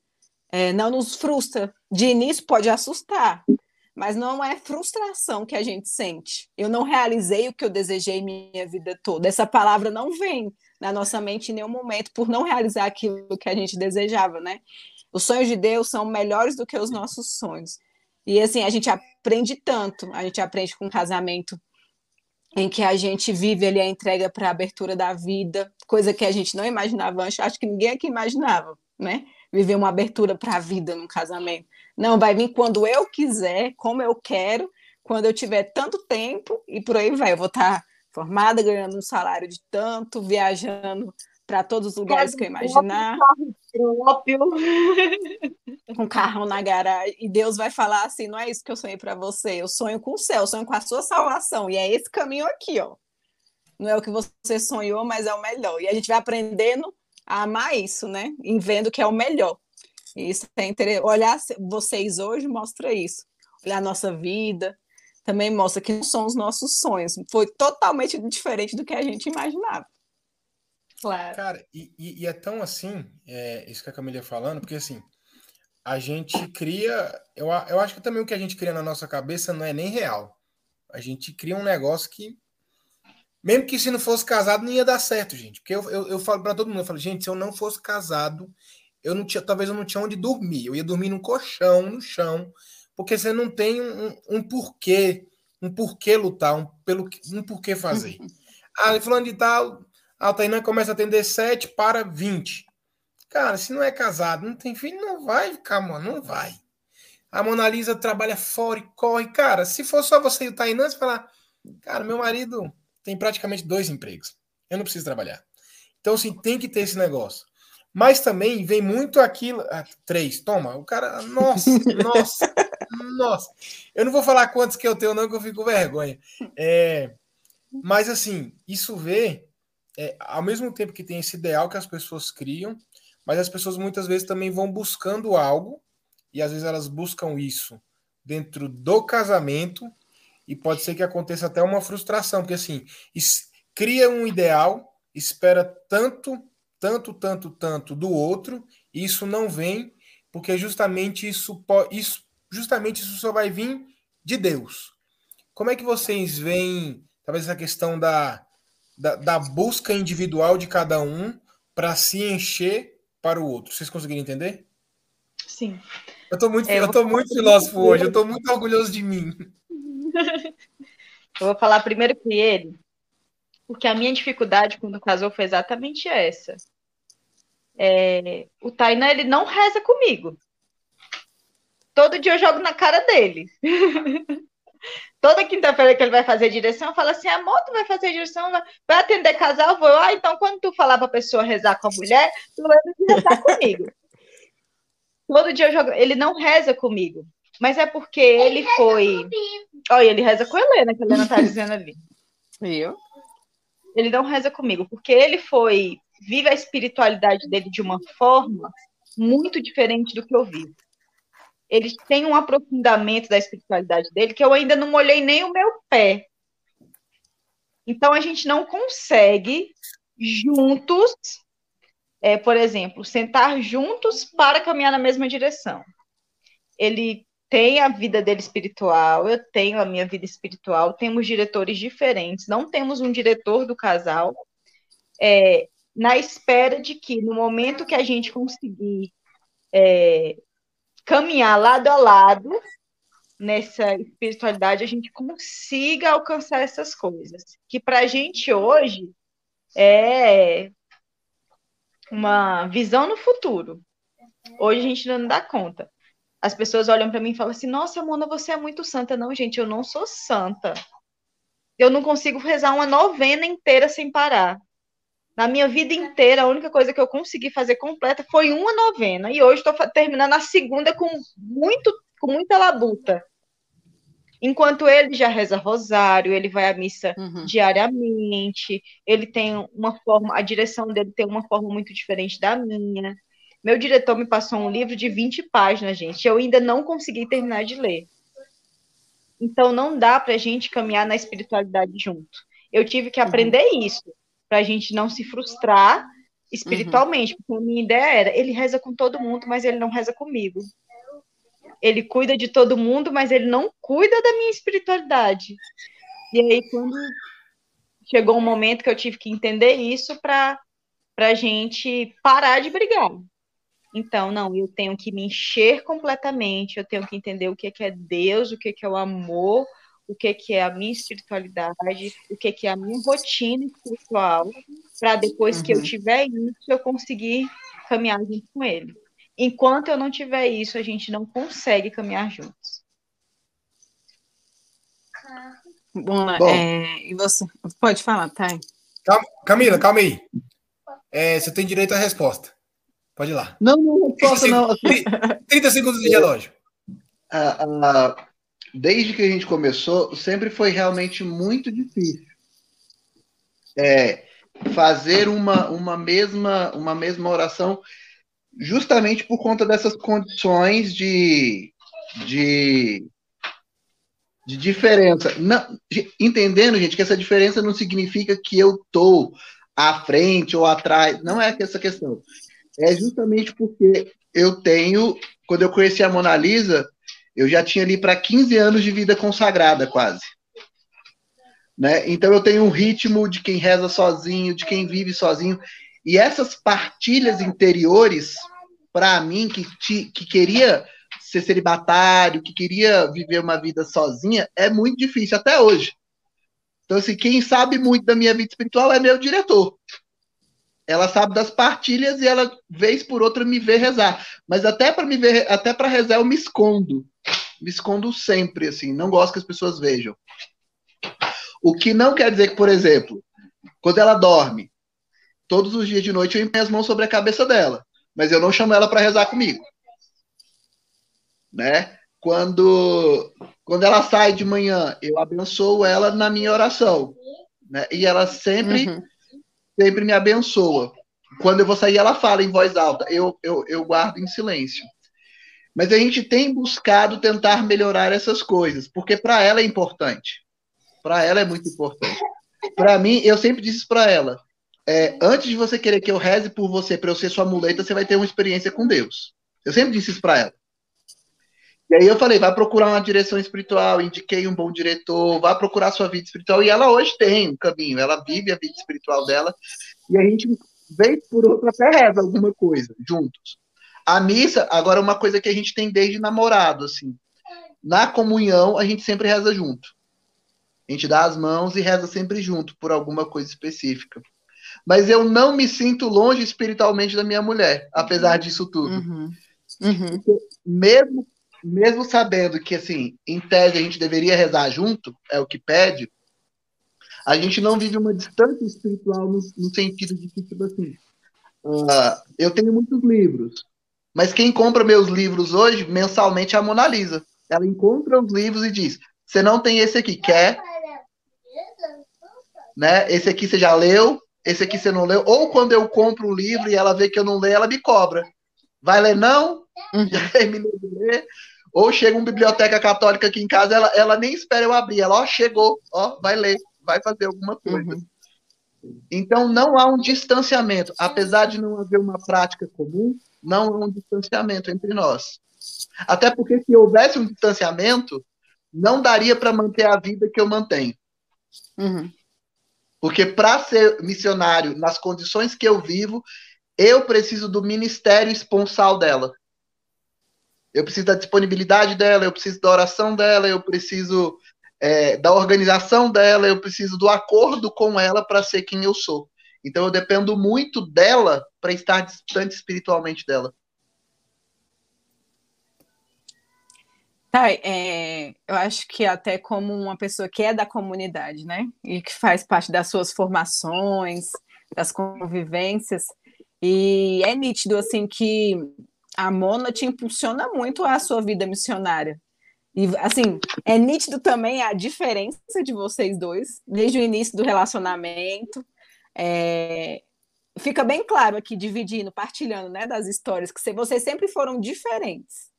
é, não nos frustra. De início pode assustar, mas não é frustração que a gente sente. Eu não realizei o que eu desejei minha vida toda. Essa palavra não vem na nossa mente em nenhum momento por não realizar aquilo que a gente desejava, né? Os sonhos de Deus são melhores do que os nossos sonhos. E assim, a gente aprende tanto, a gente aprende com casamento em que a gente vive ali a entrega para a abertura da vida, coisa que a gente não imaginava antes, acho que ninguém aqui imaginava, né? Viver uma abertura para a vida num casamento. Não, vai vir quando eu quiser, como eu quero, quando eu tiver tanto tempo e por aí vai. Eu vou estar formada, ganhando um salário de tanto, viajando para todos os lugares que eu imaginar. Próprio. Com carro na garagem. E Deus vai falar assim: não é isso que eu sonhei para você. Eu sonho com o céu, eu sonho com a sua salvação. E é esse caminho aqui, ó. Não é o que você sonhou, mas é o melhor. E a gente vai aprendendo a amar isso, né? Em vendo que é o melhor. E isso é interessante. Olhar vocês hoje mostra isso. Olhar a nossa vida, também mostra que não são os nossos sonhos. Foi totalmente diferente do que a gente imaginava. Claro. Cara, e, e, é tão assim, é, isso que a Camila falando, porque assim, a gente cria. Eu, eu acho que também o que a gente cria na nossa cabeça não é nem real. A gente cria um negócio que. Mesmo que se não fosse casado, não ia dar certo, gente. Porque eu, eu, eu falo para todo mundo, eu falo, gente, se eu não fosse casado, eu não tinha, talvez eu não tinha onde dormir. Eu ia dormir num colchão, no chão, porque você não tem um, um porquê, um porquê lutar, um, pelo, um porquê fazer. ah, falando de tal, a Tainan começa a atender 7 para 20. Cara, se não é casado, não tem filho, não vai ficar, mano, não vai. A Mona Lisa trabalha fora e corre. Cara, se for só você e o Tainan, você falar, cara, meu marido tem praticamente dois empregos. Eu não preciso trabalhar. Então, assim, tem que ter esse negócio. Mas também vem muito aquilo. Ah, três, toma. O cara. Nossa, nossa, nossa. Eu não vou falar quantos que eu tenho, não, que eu fico com vergonha. É, mas assim, isso vê, é, ao mesmo tempo que tem esse ideal que as pessoas criam, mas as pessoas muitas vezes também vão buscando algo, e às vezes elas buscam isso dentro do casamento, e pode ser que aconteça até uma frustração, porque assim, cria um ideal, espera tanto tanto, tanto, tanto do outro, e isso não vem, porque justamente isso, isso, justamente isso só vai vir de Deus. Como é que vocês veem, talvez, essa questão da, da, da busca individual de cada um para se encher para o outro? Vocês conseguiram entender? Sim. Eu estou muito, é, eu tô muito filósofo hoje, eu estou muito orgulhoso de mim. Eu vou falar primeiro que ele, porque a minha dificuldade quando casou foi exatamente essa. É, o Tainan, ele não reza comigo. Todo dia eu jogo na cara dele. Toda quinta-feira que ele vai fazer direção, eu falo assim: amor, tu vai fazer direção, vai, vai atender casal? Eu vou, ah, então quando tu falar pra pessoa rezar com a mulher, tu lembra de rezar comigo. Todo dia eu jogo. Ele não reza comigo, mas é porque ele, ele foi. Olha, ele reza com a Helena, que a Helena tá dizendo ali. Viu? Ele não reza comigo, porque ele foi vive a espiritualidade dele de uma forma muito diferente do que eu vivo. Ele tem um aprofundamento da espiritualidade dele que eu ainda não molhei nem o meu pé. Então a gente não consegue juntos, é, por exemplo, sentar juntos para caminhar na mesma direção. Ele tem a vida dele espiritual, eu tenho a minha vida espiritual, temos diretores diferentes, não temos um diretor do casal. É, na espera de que, no momento que a gente conseguir é, caminhar lado a lado nessa espiritualidade, a gente consiga alcançar essas coisas. Que para a gente hoje é uma visão no futuro. Hoje a gente não dá conta. As pessoas olham para mim e falam assim: Nossa, Mona, você é muito santa. Não, gente, eu não sou santa. Eu não consigo rezar uma novena inteira sem parar. Na minha vida inteira, a única coisa que eu consegui fazer completa foi uma novena. E hoje estou terminando a segunda com, muito, com muita labuta. Enquanto ele já reza rosário, ele vai à missa uhum. diariamente, ele tem uma forma, a direção dele tem uma forma muito diferente da minha. Meu diretor me passou um livro de 20 páginas, gente. Eu ainda não consegui terminar de ler. Então não dá para a gente caminhar na espiritualidade junto. Eu tive que uhum. aprender uhum. isso para a gente não se frustrar espiritualmente, uhum. porque a minha ideia era, ele reza com todo mundo, mas ele não reza comigo. Ele cuida de todo mundo, mas ele não cuida da minha espiritualidade. E aí, quando chegou um momento que eu tive que entender isso para a gente parar de brigar. Então, não, eu tenho que me encher completamente, eu tenho que entender o que é Deus, o que é o amor, o que, que é a minha espiritualidade, o que, que é a minha rotina espiritual, para depois uhum. que eu uhum. tiver isso, eu conseguir caminhar junto com ele. Enquanto eu não tiver isso, a gente não consegue caminhar juntos. Bom, Bom. É, e você pode falar, Thay? Camila, calma aí. É, você tem direito à resposta. Pode ir lá. Não, não, resposta não. Assim, 30 segundos de relógio. ah, ah, desde que a gente começou, sempre foi realmente muito difícil. É, fazer uma, uma, mesma, uma mesma oração, justamente por conta dessas condições de, de, de diferença. Não, entendendo, gente, que essa diferença não significa que eu estou à frente ou atrás, não é essa questão. É justamente porque eu tenho, quando eu conheci a Mona Lisa, eu já tinha ali para 15 anos de vida consagrada, quase. Né? Então eu tenho um ritmo de quem reza sozinho, de quem vive sozinho. E essas partilhas interiores, para mim, que, te, que queria ser celibatário, que queria viver uma vida sozinha, é muito difícil até hoje. Então, assim, quem sabe muito da minha vida espiritual é meu diretor. Ela sabe das partilhas e ela, vez por outra, me vê rezar. Mas até para me ver, até para rezar, eu me escondo. Me escondo sempre, assim, não gosto que as pessoas vejam. O que não quer dizer que, por exemplo, quando ela dorme, todos os dias de noite eu empenho as mãos sobre a cabeça dela, mas eu não chamo ela para rezar comigo. Né? Quando, quando ela sai de manhã, eu abençoo ela na minha oração. Né? E ela sempre, uhum. sempre me abençoa. Quando eu vou sair, ela fala em voz alta. Eu, eu, eu guardo em silêncio. Mas a gente tem buscado tentar melhorar essas coisas, porque para ela é importante. Para ela é muito importante. Para mim, eu sempre disse para ela: é, antes de você querer que eu reze por você para eu ser sua muleta, você vai ter uma experiência com Deus. Eu sempre disse isso para ela. E aí eu falei, vai procurar uma direção espiritual, indiquei um bom diretor, vá procurar sua vida espiritual. E ela hoje tem um caminho, ela vive a vida espiritual dela. E a gente, vem por outra, até reza alguma coisa juntos. A missa, agora, é uma coisa que a gente tem desde namorado, assim. Na comunhão, a gente sempre reza junto. A gente dá as mãos e reza sempre junto por alguma coisa específica. Mas eu não me sinto longe espiritualmente da minha mulher, apesar disso tudo. Uhum. Uhum. Mesmo, mesmo sabendo que, assim, em tese a gente deveria rezar junto, é o que pede, a gente não vive uma distância espiritual no, no sentido de que, tipo assim, uh, eu tenho muitos livros, mas quem compra meus livros hoje, mensalmente, é a Mona Lisa. Ela encontra os livros e diz: Você não tem esse aqui, quer? né? Esse aqui você já leu, esse aqui você não leu. Ou quando eu compro um livro e ela vê que eu não leio, ela me cobra. Vai ler não? Uhum. Já terminei de ler. Ou chega uma biblioteca católica aqui em casa, ela, ela nem espera eu abrir. Ela, ó, chegou, ó, vai ler, vai fazer alguma coisa. Uhum. Então, não há um distanciamento. Apesar de não haver uma prática comum, não um distanciamento entre nós. Até porque se houvesse um distanciamento, não daria para manter a vida que eu mantenho. Uhum. Porque para ser missionário nas condições que eu vivo, eu preciso do ministério esponsal dela. Eu preciso da disponibilidade dela, eu preciso da oração dela, eu preciso é, da organização dela, eu preciso do acordo com ela para ser quem eu sou. Então eu dependo muito dela para estar distante espiritualmente dela. Tá, é, eu acho que até como uma pessoa que é da comunidade, né, e que faz parte das suas formações, das convivências, e é nítido, assim, que a Mona te impulsiona muito a sua vida missionária. E, assim, é nítido também a diferença de vocês dois, desde o início do relacionamento. É, fica bem claro aqui, dividindo, partilhando, né, das histórias, que vocês sempre foram diferentes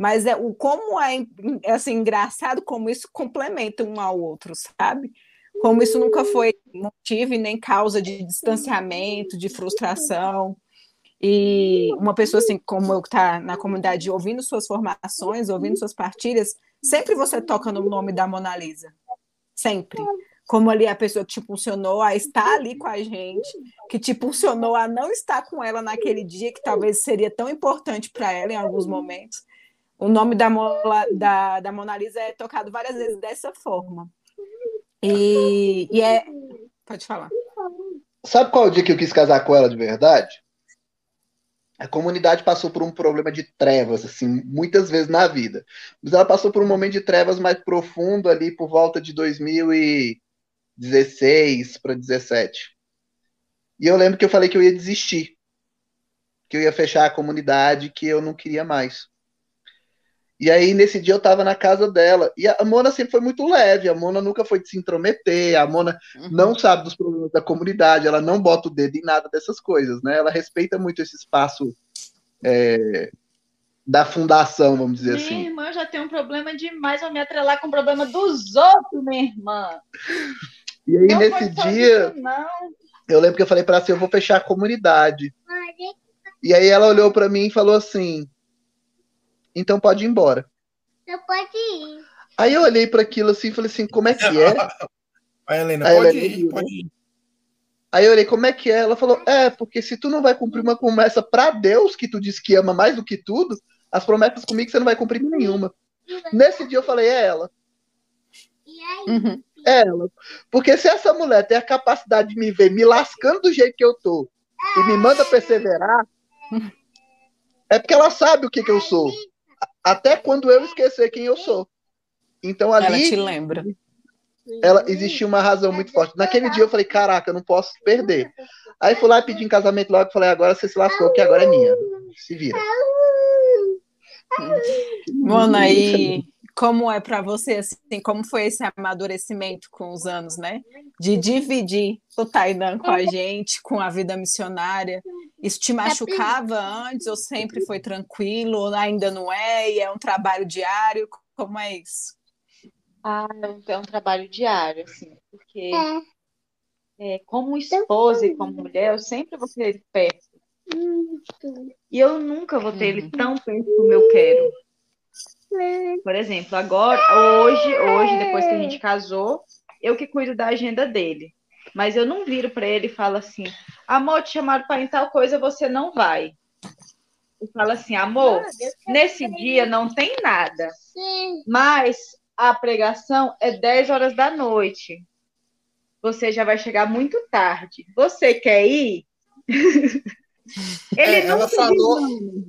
mas é o como é, é assim engraçado como isso complementa um ao outro, sabe? Como isso nunca foi motivo nem causa de distanciamento, de frustração. E uma pessoa assim como eu que está na comunidade ouvindo suas formações, ouvindo suas partilhas, sempre você toca no nome da Mona Lisa. Sempre. Como ali a pessoa que te impulsionou a estar ali com a gente, que te impulsionou a não estar com ela naquele dia que talvez seria tão importante para ela em alguns momentos o nome da, Mola, da, da Mona Lisa é tocado várias vezes dessa forma. E, e é. Pode falar. Sabe qual é o dia que eu quis casar com ela de verdade? A comunidade passou por um problema de trevas, assim, muitas vezes na vida. Mas ela passou por um momento de trevas mais profundo ali por volta de 2016 para 17. E eu lembro que eu falei que eu ia desistir, que eu ia fechar a comunidade, que eu não queria mais. E aí, nesse dia, eu estava na casa dela. E a Mona sempre foi muito leve, a Mona nunca foi de se intrometer, a Mona uhum. não sabe dos problemas da comunidade, ela não bota o dedo em nada dessas coisas, né? Ela respeita muito esse espaço é, da fundação, vamos dizer minha assim. Minha irmã já tem um problema demais, vai me atrelar com o problema dos outros, minha irmã. E aí, não nesse dia, eu lembro que eu falei para ela assim: eu vou fechar a comunidade. E aí ela olhou para mim e falou assim: então pode ir embora. Não pode ir. Aí eu olhei para aquilo assim e falei assim, como é que é? A Helena, Aí pode, ir, pode ir. Aí eu olhei, como é que é? Ela falou, é, porque se tu não vai cumprir uma promessa para Deus, que tu disse que ama mais do que tudo, as promessas comigo você não vai cumprir nenhuma. Nesse dia eu falei, é ela. E aí? Uhum. É ela. Porque se essa mulher tem a capacidade de me ver me lascando do jeito que eu tô e me manda perseverar, é porque ela sabe o que, que eu sou até quando eu esquecer quem eu sou. Então ali. Ela te lembra. Ela existia uma razão muito forte. Naquele dia eu falei, caraca, eu não posso perder. Aí fui lá e pedi em casamento logo, falei, agora você se lascou, que agora é minha. Se vira. Mona, e como é para você, assim, como foi esse amadurecimento com os anos, né? De dividir o Tainan com a gente, com a vida missionária. Isso te machucava antes ou sempre foi tranquilo, ou ainda não é, e é um trabalho diário? Como é isso? Ah, é um trabalho diário, assim, porque é. É, como esposa e como mulher, eu sempre vou ter ele perto. E eu nunca vou ter ele uhum. tão perto como eu quero. Por exemplo, agora, hoje, hoje, depois que a gente casou, eu que cuido da agenda dele. Mas eu não viro para ele e falo assim: amor, te chamaram para ir em tal coisa, você não vai. Eu falo assim: amor, nesse dia não tem nada. Mas a pregação é 10 horas da noite. Você já vai chegar muito tarde. Você quer ir? É, ela falou,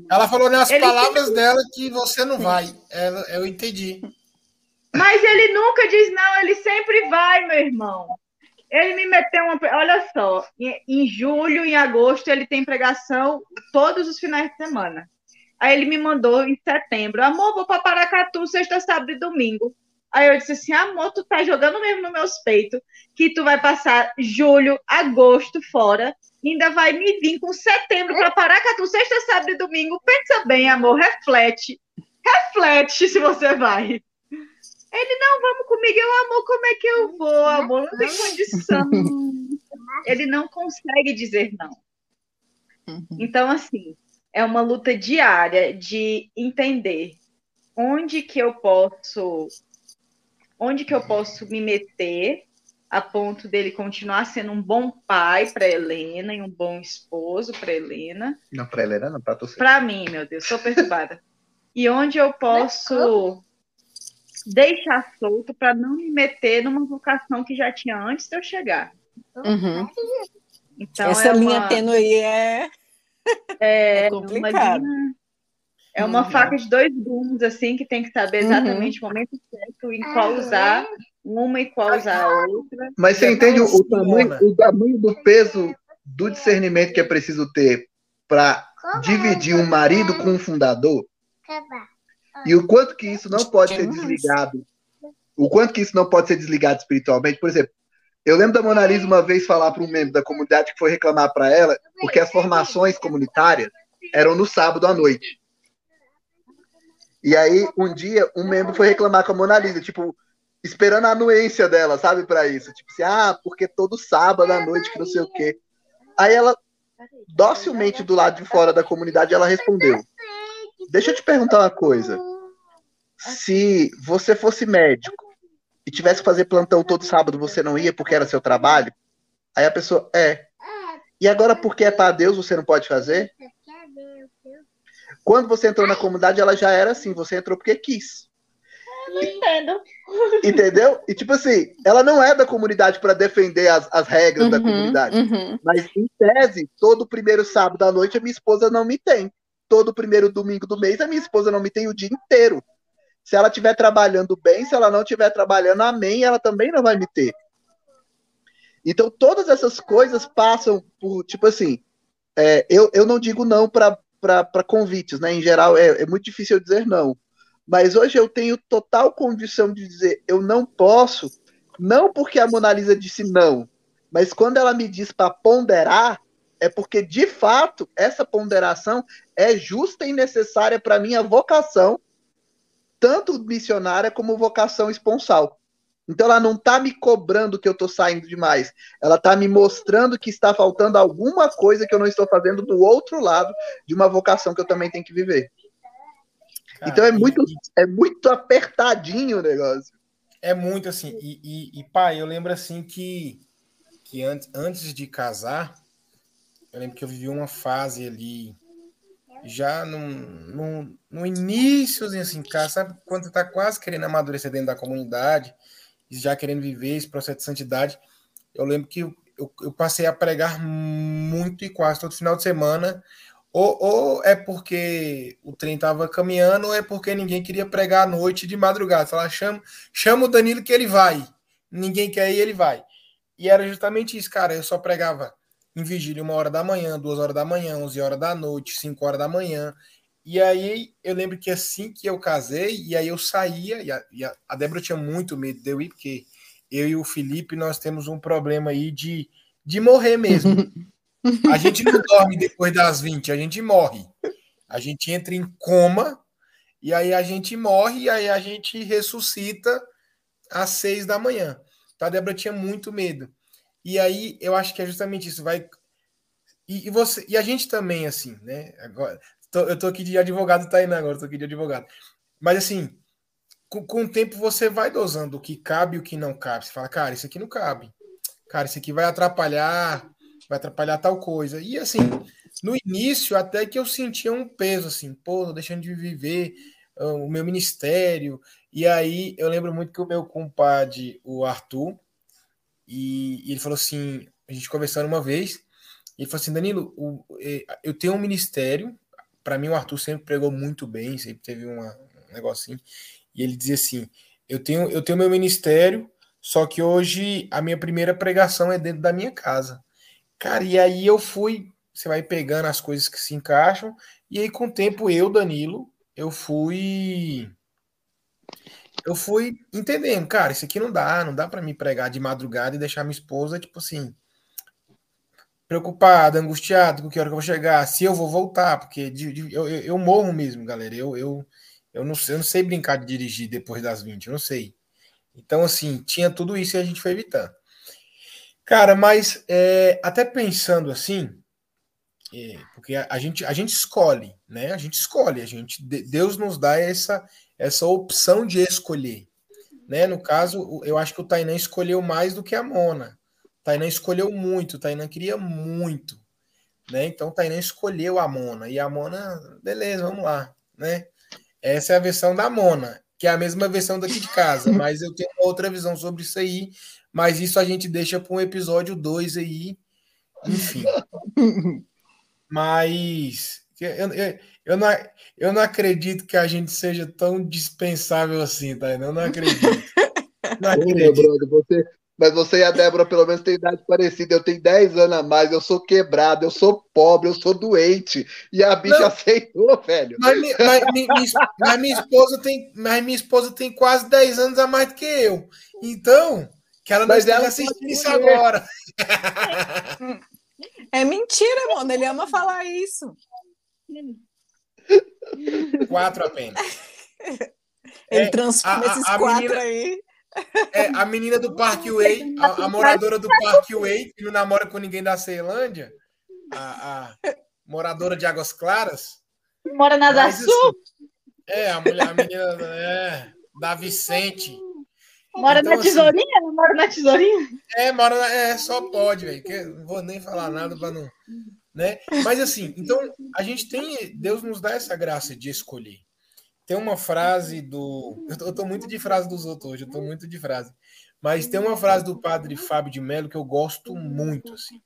ela falou nas ele palavras dela que você não vai. Ela, eu entendi. Mas ele nunca diz não, ele sempre vai, meu irmão. Ele me meteu uma. Olha só, em, em julho, em agosto, ele tem pregação todos os finais de semana. Aí ele me mandou em setembro: amor, vou para Paracatu, sexta, sábado e domingo. Aí eu disse assim: amor, tu tá jogando mesmo nos meus peitos, que tu vai passar julho, agosto fora, ainda vai me vir com setembro para Paracatu, sexta, sábado e domingo. Pensa bem, amor, reflete. Reflete se você vai. Ele, não, vamos comigo. Eu, amor, como é que eu vou, amor? Não tem condição. Ele não consegue dizer não. Uhum. Então, assim, é uma luta diária de entender onde que eu posso onde que eu posso me meter a ponto dele continuar sendo um bom pai para Helena e um bom esposo para Helena. Não, para Helena, não, para você. Para mim, meu Deus, estou perturbada. e onde eu posso deixar solto para não me meter numa vocação que já tinha antes de eu chegar. Uhum. Então, Essa é linha uma... tênue é, é, é complicado. Linha... É uma uhum. faca de dois gumes, assim, que tem que saber exatamente uhum. o momento certo em qual usar uma e qual usar a outra. Mas você entende o, o, tamanho, o tamanho do peso do discernimento que é preciso ter para dividir um marido com um fundador? E o quanto que isso não pode ser desligado? O quanto que isso não pode ser desligado espiritualmente? Por exemplo, eu lembro da Mona Lisa uma vez falar para um membro da comunidade que foi reclamar para ela porque as formações comunitárias eram no sábado à noite. E aí, um dia, um membro foi reclamar com a Mona Lisa, tipo, esperando a anuência dela, sabe, para isso. Tipo assim, ah, porque todo sábado à noite, que não sei o quê. Aí ela, docilmente do lado de fora da comunidade, ela respondeu: Deixa eu te perguntar uma coisa. Se você fosse médico e tivesse que fazer plantão todo sábado, você não ia porque era seu trabalho? Aí a pessoa, é. E agora, porque é para Deus, você não pode fazer? Quando você entrou na comunidade, ela já era assim, você entrou porque quis. Não entendo. Entendeu? E tipo assim, ela não é da comunidade para defender as, as regras uhum, da comunidade. Uhum. Mas em tese, todo primeiro sábado à noite a minha esposa não me tem. Todo primeiro domingo do mês a minha esposa não me tem o dia inteiro. Se ela estiver trabalhando bem, se ela não estiver trabalhando, amém, ela também não vai me ter. Então, todas essas coisas passam por, tipo assim, é, eu, eu não digo não para convites, né? Em geral, é, é muito difícil eu dizer não. Mas hoje eu tenho total condição de dizer eu não posso, não porque a Mona Lisa disse não, mas quando ela me diz para ponderar, é porque de fato essa ponderação é justa e necessária para minha vocação, tanto missionária como vocação esponsal. Então ela não está me cobrando que eu estou saindo demais. Ela está me mostrando que está faltando alguma coisa que eu não estou fazendo do outro lado de uma vocação que eu também tenho que viver. Cara, então é muito, é muito apertadinho o negócio. É muito assim. E, e, e pai, eu lembro assim que, que antes, antes de casar, eu lembro que eu vivi uma fase ali já no, no, no início, assim, cara, sabe quando você tá quase querendo amadurecer dentro da comunidade, já querendo viver esse processo de santidade, eu lembro que eu, eu, passei a pregar muito e quase todo final de semana, ou, ou é porque o trem estava caminhando, ou é porque ninguém queria pregar à noite de madrugada. Falar, chama, chama o Danilo que ele vai. Ninguém quer ir, ele vai. E era justamente isso, cara. Eu só pregava em vigília uma hora da manhã, duas horas da manhã, onze horas da noite, cinco horas da manhã. E aí eu lembro que assim que eu casei, e aí eu saía, e a, e a, Débora tinha muito medo de eu ir, porque eu e o Felipe, nós temos um problema aí de, de morrer mesmo. A gente não dorme depois das 20, a gente morre. A gente entra em coma, e aí a gente morre, e aí a gente ressuscita às seis da manhã. Então a Débora tinha muito medo. E aí eu acho que é justamente isso, vai. E você, e a gente também, assim, né? Agora, Tô, eu tô aqui de advogado Tainá agora, tô aqui de advogado. Mas assim, com, com, o tempo você vai dosando o que cabe e o que não cabe. Você fala, cara, isso aqui não cabe. Cara, isso aqui vai atrapalhar, vai atrapalhar tal coisa. E assim, no início, até que eu sentia um peso, assim, pô, tô deixando de viver uh, o meu ministério. E aí eu lembro muito que o meu compadre, o Arthur, e, e ele falou assim, a gente conversando uma vez, ele falou assim, Danilo, o, eh, eu tenho um ministério, para mim o Arthur sempre pregou muito bem, sempre teve uma, um negocinho. E ele dizia assim: eu tenho, eu tenho meu ministério, só que hoje a minha primeira pregação é dentro da minha casa. Cara, e aí eu fui, você vai pegando as coisas que se encaixam, e aí com o tempo eu, Danilo, eu fui eu fui entendendo, cara, isso aqui não dá, não dá para me pregar de madrugada e deixar minha esposa, tipo assim, preocupado, angustiado com que hora que eu vou chegar, se eu vou voltar, porque de, de, eu, eu, morro mesmo, galera. Eu, eu, eu, não, eu não sei brincar de dirigir depois das 20, eu não sei. Então, assim, tinha tudo isso e a gente foi evitando. Cara, mas é, até pensando assim, é, porque a, a, gente, a gente escolhe, né? A gente escolhe, a gente, Deus nos dá essa, essa opção de escolher. Né? No caso, eu acho que o Tainan escolheu mais do que a Mona. Tainan escolheu muito, Tainan queria muito, né? Então Tainan escolheu a Mona e a Mona, beleza, vamos lá, né? Essa é a versão da Mona, que é a mesma versão daqui de casa, mas eu tenho outra visão sobre isso aí, mas isso a gente deixa para um episódio 2 aí, enfim. Mas eu, eu, eu, não, eu não acredito que a gente seja tão dispensável assim, tá? Eu não acredito. Não acredito. Ô, brother, você, mas você e a Débora, pelo menos, têm idade parecida. Eu tenho 10 anos a mais, eu sou quebrado, eu sou pobre, eu sou doente. E a bicha não, aceitou, velho. Mas, mas, mas, minha esposa tem, mas minha esposa tem quase 10 anos a mais do que eu. Então, que ela não mas esteja assistindo isso agora. É mentira, mano. Ele ama falar isso. Quatro apenas. Ele é, transforma esses a quatro menina, aí. É, a menina do Parkway, a, a moradora do Parkway, que não namora com ninguém da Ceilândia, a, a moradora de Águas Claras. Mora na da Sul. Assim, é, a mulher, a menina é, da Vicente. Mora então, na assim, tesourinha? Assim, mora na tesourinha? É, mora na, é, só pode, velho. Não vou nem falar nada para não. Né? Mas assim, então a gente tem. Deus nos dá essa graça de escolher. Tem uma frase do. Eu tô, muito de frase dos outros hoje, eu tô muito de frase. Mas tem uma frase do padre Fábio de Mello que eu gosto muito, assim.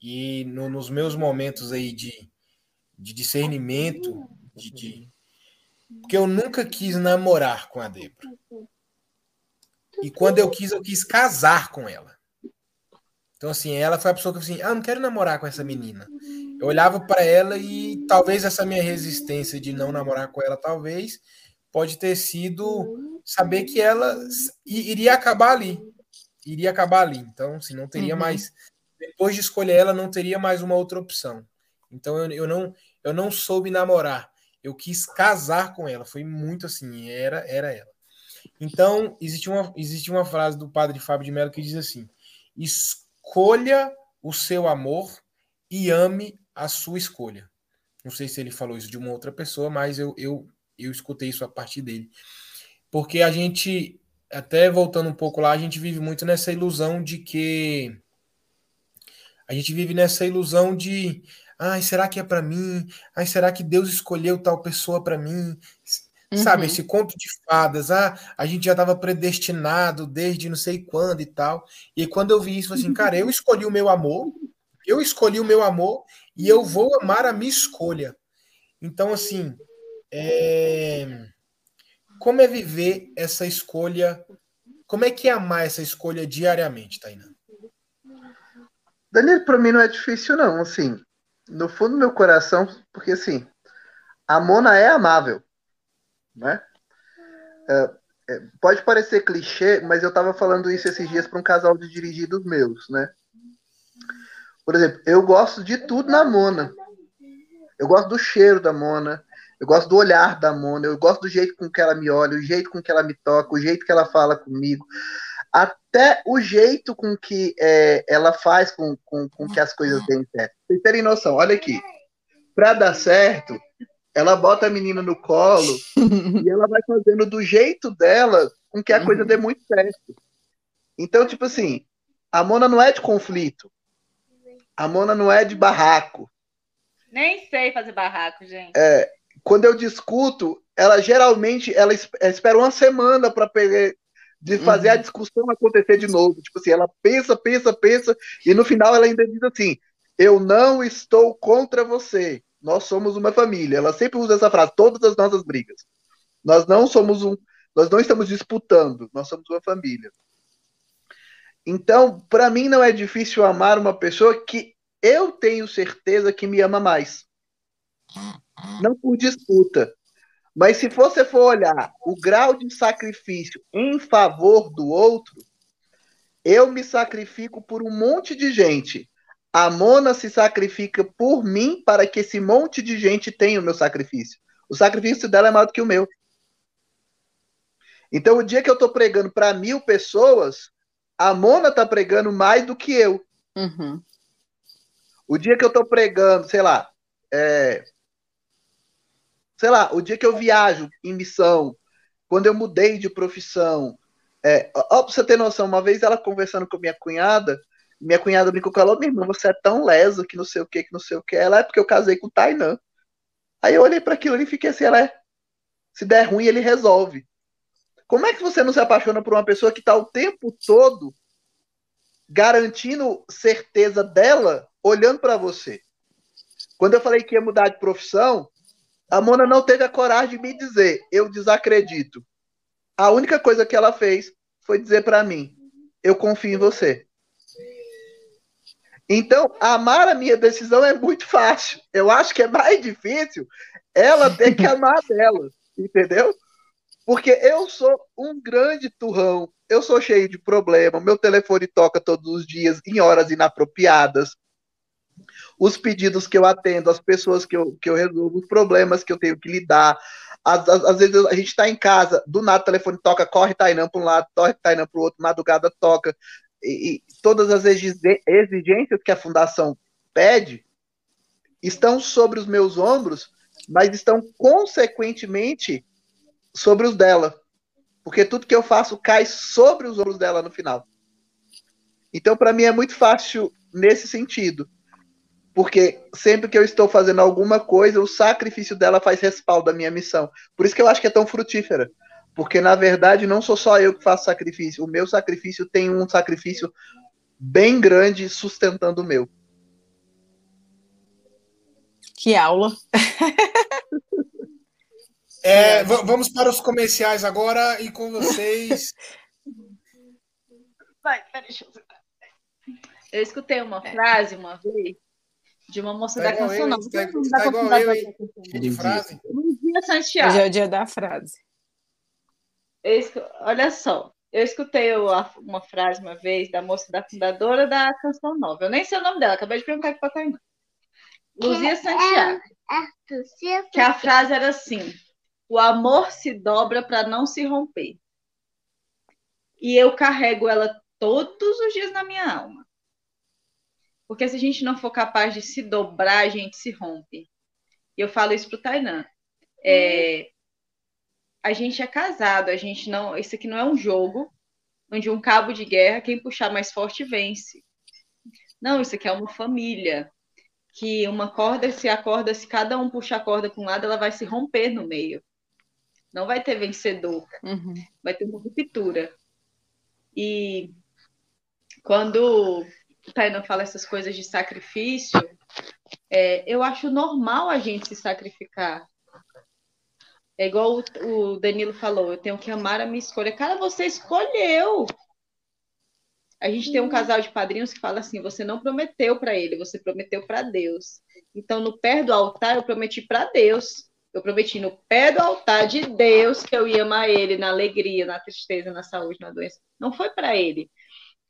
E no, nos meus momentos aí de, de discernimento, de, de, porque eu nunca quis namorar com a Débora. E quando eu quis, eu quis casar com ela. Então, assim, ela foi a pessoa que eu assim, ah, não quero namorar com essa menina. Eu olhava para ela e talvez essa minha resistência de não namorar com ela, talvez, pode ter sido saber que ela iria acabar ali. Iria acabar ali. Então, assim, não teria uhum. mais. Depois de escolher ela, não teria mais uma outra opção. Então, eu, eu, não, eu não soube namorar. Eu quis casar com ela. Foi muito assim, era, era ela. Então, existe uma, existe uma frase do padre Fábio de Mello que diz assim: escolha o seu amor e ame a sua escolha. Não sei se ele falou isso de uma outra pessoa, mas eu, eu, eu escutei isso a partir dele. Porque a gente, até voltando um pouco lá, a gente vive muito nessa ilusão de que. A gente vive nessa ilusão de. Ai, será que é para mim? Ai, será que Deus escolheu tal pessoa para mim? Uhum. Sabe, esse conto de fadas, ah, a gente já estava predestinado desde não sei quando e tal. E quando eu vi isso, assim, cara, eu escolhi o meu amor, eu escolhi o meu amor e eu vou amar a minha escolha. Então, assim, é... como é viver essa escolha? Como é que é amar essa escolha diariamente, Tainá? Danilo, para mim não é difícil, não. Assim, no fundo do meu coração, porque assim, a Mona é amável, né? É, é, pode parecer clichê, mas eu estava falando isso esses dias para um casal de dirigidos meus, né? Por exemplo, eu gosto de tudo na Mona. Eu gosto do cheiro da Mona, eu gosto do olhar da Mona, eu gosto do jeito com que ela me olha, o jeito com que ela me toca, o jeito que ela fala comigo, até o jeito com que é, ela faz com, com, com que as coisas deem certo. Vocês terem noção, olha aqui. Para dar certo, ela bota a menina no colo e ela vai fazendo do jeito dela com que a coisa dê muito certo. Então, tipo assim, a Mona não é de conflito. A Mona não é de barraco. Nem sei fazer barraco, gente. É, quando eu discuto, ela geralmente ela espera uma semana para de fazer uhum. a discussão acontecer de novo. Tipo assim, ela pensa, pensa, pensa, e no final ela ainda diz assim: Eu não estou contra você. Nós somos uma família. Ela sempre usa essa frase, todas as nossas brigas. Nós não somos um. Nós não estamos disputando, nós somos uma família. Então, para mim não é difícil amar uma pessoa que eu tenho certeza que me ama mais. Não por disputa. Mas se você for olhar o grau de sacrifício em favor do outro, eu me sacrifico por um monte de gente. A Mona se sacrifica por mim para que esse monte de gente tenha o meu sacrifício. O sacrifício dela é maior do que o meu. Então, o dia que eu estou pregando para mil pessoas, a Mona está pregando mais do que eu. Uhum. O dia que eu estou pregando, sei lá, é, sei lá, o dia que eu viajo em missão, quando eu mudei de profissão, é, ó, pra você ter noção, uma vez ela conversando com minha cunhada, minha cunhada brincou com ela, minha irmã, você é tão lesa que não sei o que, que não sei o que. Ela é porque eu casei com o Tainan. Aí eu olhei para aquilo e fiquei assim, ela é. Se der ruim, ele resolve. Como é que você não se apaixona por uma pessoa que está o tempo todo garantindo certeza dela olhando para você? Quando eu falei que ia mudar de profissão, a Mona não teve a coragem de me dizer, eu desacredito. A única coisa que ela fez foi dizer para mim, eu confio em você. Então, amar a minha decisão é muito fácil. Eu acho que é mais difícil ela ter que amar dela, entendeu? Porque eu sou um grande turrão, eu sou cheio de problema, meu telefone toca todos os dias em horas inapropriadas os pedidos que eu atendo, as pessoas que eu, que eu resolvo, os problemas que eu tenho que lidar. Às, às, às vezes a gente está em casa, do nada o telefone toca, corre Tainã para um lado, corre Tainã para o outro, madrugada toca. E, todas as exigências que a fundação pede estão sobre os meus ombros, mas estão consequentemente sobre os dela. Porque tudo que eu faço cai sobre os ombros dela no final. Então, para mim, é muito fácil nesse sentido porque sempre que eu estou fazendo alguma coisa, o sacrifício dela faz respaldo à minha missão. Por isso que eu acho que é tão frutífera. Porque, na verdade, não sou só eu que faço sacrifício. O meu sacrifício tem um sacrifício bem grande sustentando o meu. Que aula! é, vamos para os comerciais agora e com vocês. Vai, peraí, deixa eu Eu escutei uma frase uma vez de uma moça Tá da canção, eu, não. Tá- tá pra igual eu, não. Cheio de frase. Luzia Santiago. Hoje é o dia da frase. Eu Olha só, eu escutei uma, frase uma vez da moça da fundadora da Canção Nova. Eu nem sei o nome dela, acabei de perguntar aqui pra Tainá. Luzia Santiago. Arthur, se Que a frase era assim: o amor se dobra para não se romper. E eu carrego ela todos os dias na minha alma. Porque se a gente não for capaz de se dobrar, a gente se rompe. E eu falo isso pro Tainan. É, a gente é casado, a gente não. Isso aqui não é um jogo onde um cabo de guerra, quem puxar mais forte vence. Não, isso aqui é uma família. Que uma corda se acorda, se cada um puxar a corda para um lado, ela vai se romper no meio. Não vai ter vencedor Uhum. vai ter uma ruptura. E quando o Tainan fala essas coisas de sacrifício, é, eu acho normal a gente se sacrificar. É igual o, o Danilo falou, eu tenho que amar a minha escolha. Cara, você escolheu. A gente tem um casal de padrinhos que fala assim: você não prometeu para ele, você prometeu para Deus. Então, no pé do altar, eu prometi para Deus. Eu prometi no pé do altar de Deus que eu ia amar ele na alegria, na tristeza, na saúde, na doença. Não foi para ele.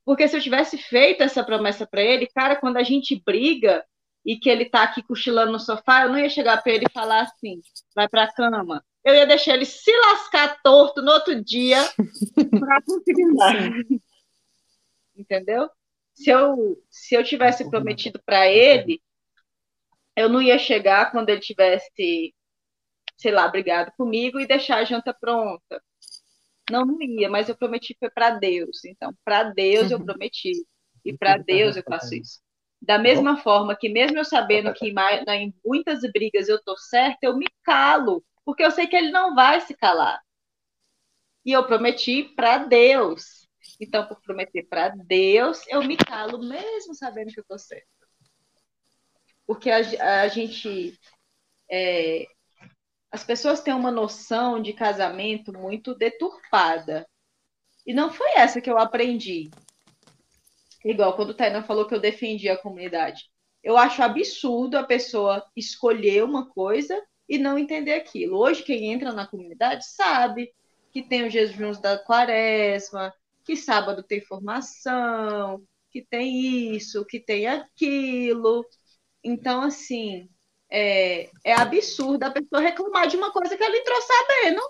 Porque se eu tivesse feito essa promessa para ele, cara, quando a gente briga e que ele tá aqui cochilando no sofá, eu não ia chegar para ele e falar assim: vai para cama. Eu ia deixar ele se lascar torto no outro dia para conseguir andar. Entendeu? Se eu, se eu tivesse prometido para ele, eu não ia chegar quando ele tivesse, sei lá, brigado comigo e deixar a janta pronta. Não, não ia, mas eu prometi foi para Deus. Então, para Deus eu prometi. E para Deus eu faço isso. Da mesma forma que, mesmo eu sabendo que em muitas brigas eu tô certa, eu me calo, porque eu sei que ele não vai se calar. E eu prometi para Deus. Então, por prometer para Deus, eu me calo mesmo sabendo que eu tô certa. Porque a, a gente. é, as pessoas têm uma noção de casamento muito deturpada. E não foi essa que eu aprendi. Igual quando o Tainan falou que eu defendi a comunidade. Eu acho absurdo a pessoa escolher uma coisa e não entender aquilo. Hoje, quem entra na comunidade sabe que tem os jejuns da quaresma, que sábado tem formação, que tem isso, que tem aquilo. Então, assim, é, é absurdo a pessoa reclamar de uma coisa que ela entrou sabendo.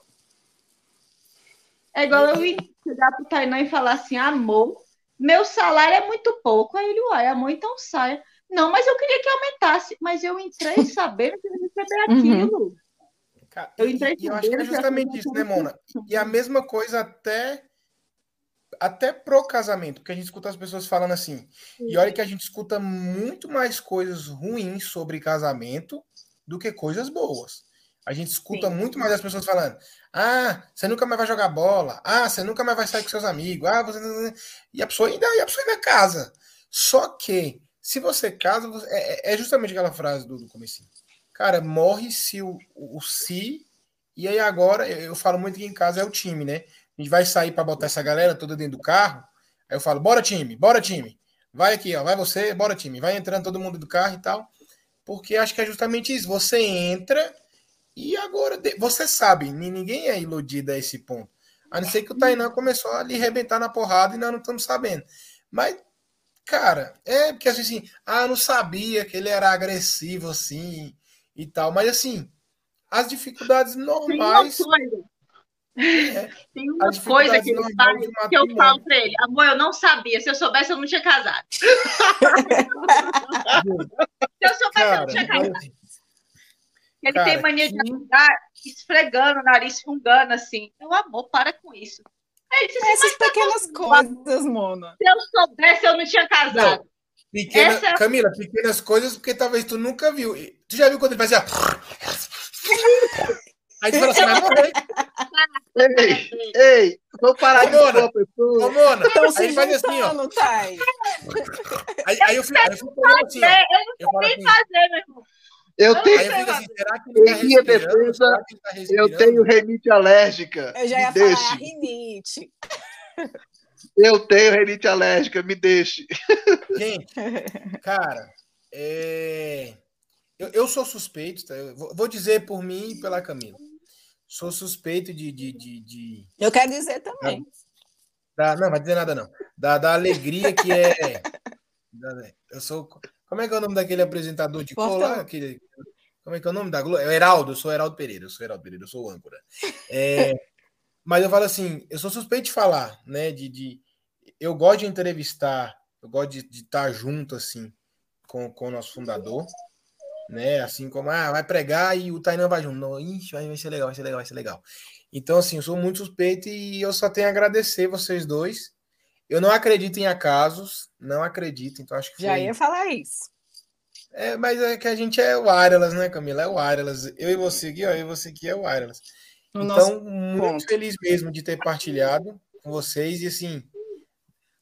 É igual eu ir chegar pro Tainan e falar assim, amor, meu salário é muito pouco. Aí ele, uai, amor, então saia. Não, mas eu queria que aumentasse. Mas eu entrei sabendo que eu ia receber Uhum. aquilo. Cara, Eu e- entrei e eu acho que é que justamente isso, né, Mona? E a mesma coisa até até pro casamento, porque a gente escuta as pessoas falando assim. E olha que a gente escuta muito mais coisas ruins sobre casamento do que coisas boas. A gente escuta Sim. muito mais as pessoas falando: "Ah, você nunca mais vai jogar bola. Ah, você nunca mais vai sair com seus amigos. Ah, você e a pessoa ainda, e a pessoa ainda casa. Só que se você casa, você- é, é justamente aquela frase do, do comecinho. Cara, morre se o, o, o se. E aí agora, eu, eu falo muito que em casa é o time, né? A gente vai sair para botar essa galera toda dentro do carro. Aí eu falo, bora time, bora time. Vai aqui, ó, vai você, bora time. Vai entrando todo mundo do carro e tal. Porque acho que é justamente isso. Você entra e agora você sabe, ni- ninguém é iludido a esse ponto. A não ser que o Tainan começou a lhe arrebentar na porrada e nós não estamos sabendo. Mas, cara, é porque assim, ah, eu não sabia que ele era agressivo assim e tal. Mas assim, as dificuldades Tem uma normais. coisa, É, tem uma coisa que ele normais que eu falo pra ele, amor, eu não sabia. Se eu soubesse, eu não tinha casado. Se eu soubesse, eu Cara, não tinha casado. Ele Cara, tem mania de andar esfregando o nariz, fungando assim. Meu amor, para com isso. Disse assim, Essas mas pequenas coisas, Mona. se eu soubesse, eu não tinha casado. Pequena, Essa é Camila, pequenas coisas, porque talvez tu nunca viu. Tu já viu quando ele fazia. Aí tu fala assim, vai morrer. Ei, ei, vou parar de Ô, Mona, expor a Ô, pessoa. Mona, Estão aí faz assim, ó. Aí, aí eu fico, aí eu fico olhando assim, ó. É, eu não Eu sei assim, fazer, meu irmão. Eu tenho, eu assim, tá Em minha defesa, tá eu tenho renite alérgica. Eu já ia falar, a deixe. rinite. Eu tenho rinite alérgica, me deixe. Gente, cara, é... eu, eu sou suspeito, tá? Eu vou, vou dizer por mim e pela Camila. Sou suspeito de. de, de, de- Eu quero dizer também. da- não, vai dizer nada não. Da, da alegria que é. da- eu sou. Como é que é o nome daquele apresentador de Porta- cola? Aquele, como é que é o nome da Globo? É o Heraldo, eu sou Heraldo Pereira, eu sou Heraldo Pereira, eu sou o âncora. É, mas eu falo assim, eu sou suspeito de falar, né? De, de, eu gosto de entrevistar, eu gosto de, de estar junto, assim, com, com o nosso fundador, né? Assim como, ah, vai pregar e o Tainan vai junto. Não, ixi, vai, vai ser legal, vai ser legal, vai ser legal. Então, assim, eu sou muito suspeito e eu só tenho a agradecer vocês dois. Eu não acredito em acasos, não acredito, então acho que Já foi- ia falar isso. é, mas é que a gente é wireless, né, Camila? É wireless. Eu e você aqui, ó, eu e você aqui é wireless. No então, muito ponto. feliz mesmo de ter partilhado com vocês e assim,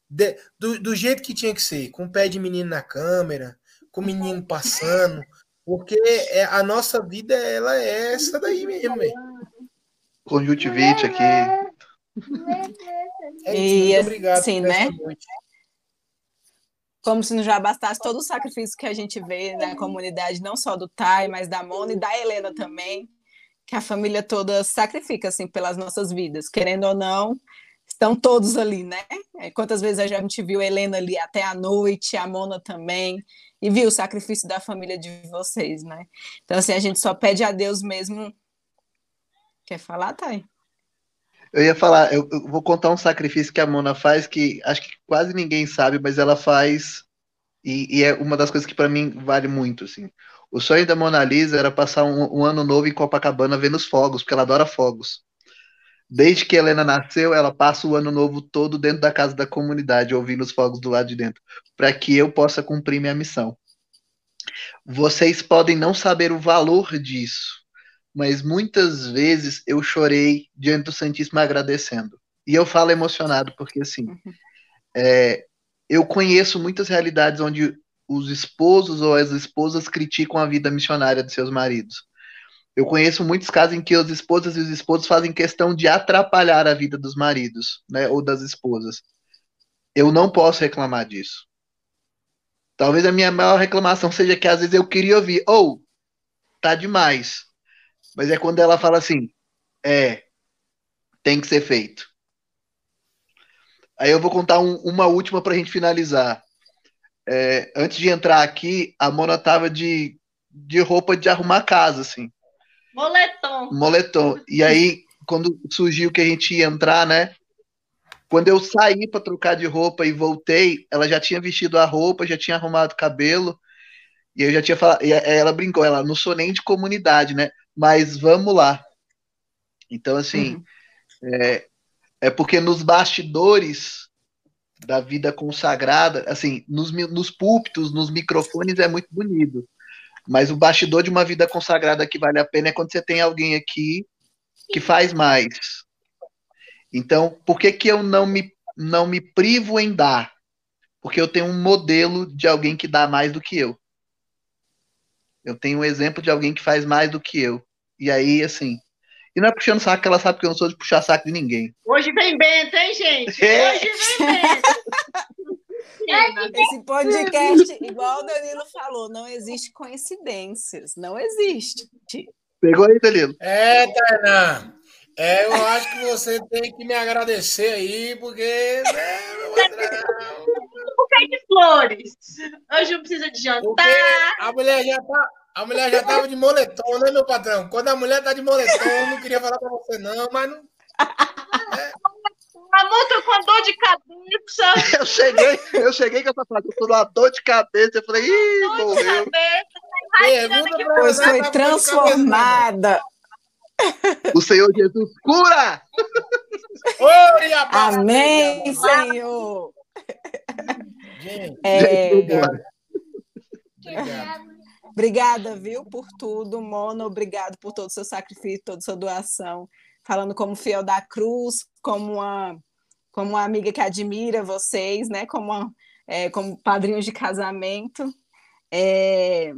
de- do, do jeito que tinha que ser, com o pé de menino na câmera, com o menino passando, porque é, a nossa vida, ela é essa daí mesmo, velho. Conjuntivite aqui. É E, muito obrigado assim, por essa né? noite. Como se não já bastasse todo o sacrifício que a gente vê na comunidade, não só do Tai, mas da Mona e da Helena também, que a família toda sacrifica assim pelas nossas vidas, querendo ou não, estão todos ali, né? É, Quantas vezes a gente viu a Helena ali até a noite, a Mona também, e viu o sacrifício da família de vocês, né? Então assim, a gente só pede a Deus mesmo. Quer falar, Tai? Eu ia falar, eu, eu vou contar um sacrifício que a Mona faz que acho que quase ninguém sabe, mas ela faz e, e é uma das coisas que para mim vale muito, assim. O sonho da Mona Lisa era passar um, um ano novo em Copacabana vendo os fogos, porque ela adora fogos. Desde que Helena nasceu, ela passa o ano novo todo dentro da casa da comunidade, ouvindo os fogos do lado de dentro, para que eu possa cumprir minha missão. Vocês podem não saber o valor disso, mas muitas vezes eu chorei diante do Santíssimo agradecendo. E eu falo emocionado, porque assim, é, eu conheço muitas realidades onde os esposos ou as esposas criticam a vida missionária de seus maridos. Eu conheço muitos casos em que as esposas e os esposos fazem questão de atrapalhar a vida dos maridos, né, ou das esposas. Eu não posso reclamar disso. Talvez a minha maior reclamação seja que às vezes eu queria ouvir, ou oh, tá demais. Mas é quando ela fala assim, é, tem que ser feito. Aí eu vou contar um, uma última para a gente finalizar. É, antes de entrar aqui, a Mona tava de, de roupa de arrumar casa, assim. Moletom. Moletom. E aí, quando surgiu que a gente ia entrar, né? Quando eu saí para trocar de roupa e voltei, ela já tinha vestido a roupa, já tinha arrumado o cabelo. E eu já tinha falado. E ela brincou, ela não sou nem de comunidade, né? Mas vamos lá. Então, assim, uhum. é, é porque nos bastidores da vida consagrada, assim, nos, nos púlpitos, nos microfones é muito bonito. Mas o bastidor de uma vida consagrada que vale a pena é quando você tem alguém aqui que faz mais. Então, por que, que eu não me, não me privo em dar? Porque eu tenho um modelo de alguém que dá mais do que eu. Eu tenho um exemplo de alguém que faz mais do que eu. E aí, assim. E não é puxando saco, que ela sabe que eu não sou de puxar saco de ninguém. Hoje vem Bento, hein, gente? É. Hoje vem Bento. Esse podcast, igual o Danilo falou, não existe coincidências. Não existe. Pegou aí, Danilo? É, Tainá. É, eu acho que você tem que me agradecer aí, porque. Né, buquê de flores. Hoje não precisa de jantar. Porque a mulher já tá. A mulher já tava de moletom, né, meu patrão? Quando a mulher tá de moletom, eu não queria falar pra você, não, mas não. É. A moto com dor de cabeça. Eu cheguei, eu cheguei com essa frase, eu tô numa dor de cabeça. Eu falei, ih, dor morreu. De cabeça, que pois foi transformada. O Senhor Jesus cura! Oi, Amém, Senhor! Gente, é... obrigado. Obrigada, viu, por tudo, Mono. Obrigado por todo o seu sacrifício, toda a sua doação. Falando como fiel da cruz, como uma, como uma amiga que admira vocês, né? Como, uma, é, como padrinhos de casamento. É,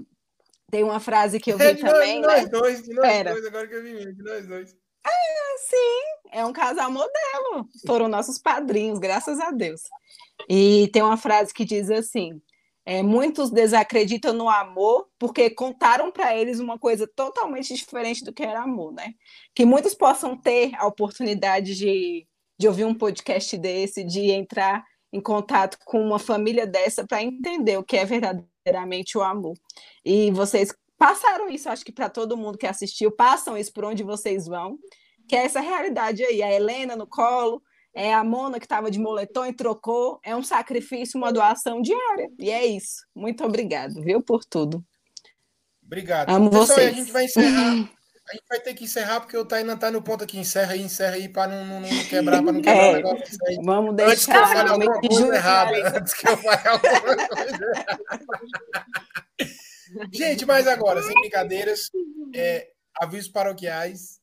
tem uma frase que eu vi é de também, nós, né? Nós dois, de nós Pera. dois, agora que eu vi, de nós dois. Ah, sim, é um casal modelo. Foram nossos padrinhos, graças a Deus. E tem uma frase que diz assim: é, muitos desacreditam no amor porque contaram para eles uma coisa totalmente diferente do que era amor, né? Que muitos possam ter a oportunidade de, de ouvir um podcast desse, de entrar em contato com uma família dessa para entender o que é verdadeiramente o amor. E vocês passaram isso, acho que para todo mundo que assistiu, passam isso por onde vocês vão, que é essa realidade aí, a Helena no colo, é a Mona que estava de moletom e trocou. É um sacrifício, uma doação diária. E é isso. Muito obrigado, viu, por tudo. Obrigado. Amo Pessoal, vocês. a gente vai encerrar. A gente vai ter que encerrar porque o Tainan tá no ponto aqui. Encerra aí, encerra aí para não, não, não quebrar, para não quebrar É, o negócio. Aí. Vamos Antes que eu deixar fale alguma coisa errada. Antes que eu fale alguma coisa errada. Gente, mas agora, sem brincadeiras, é, avisos paroquiais.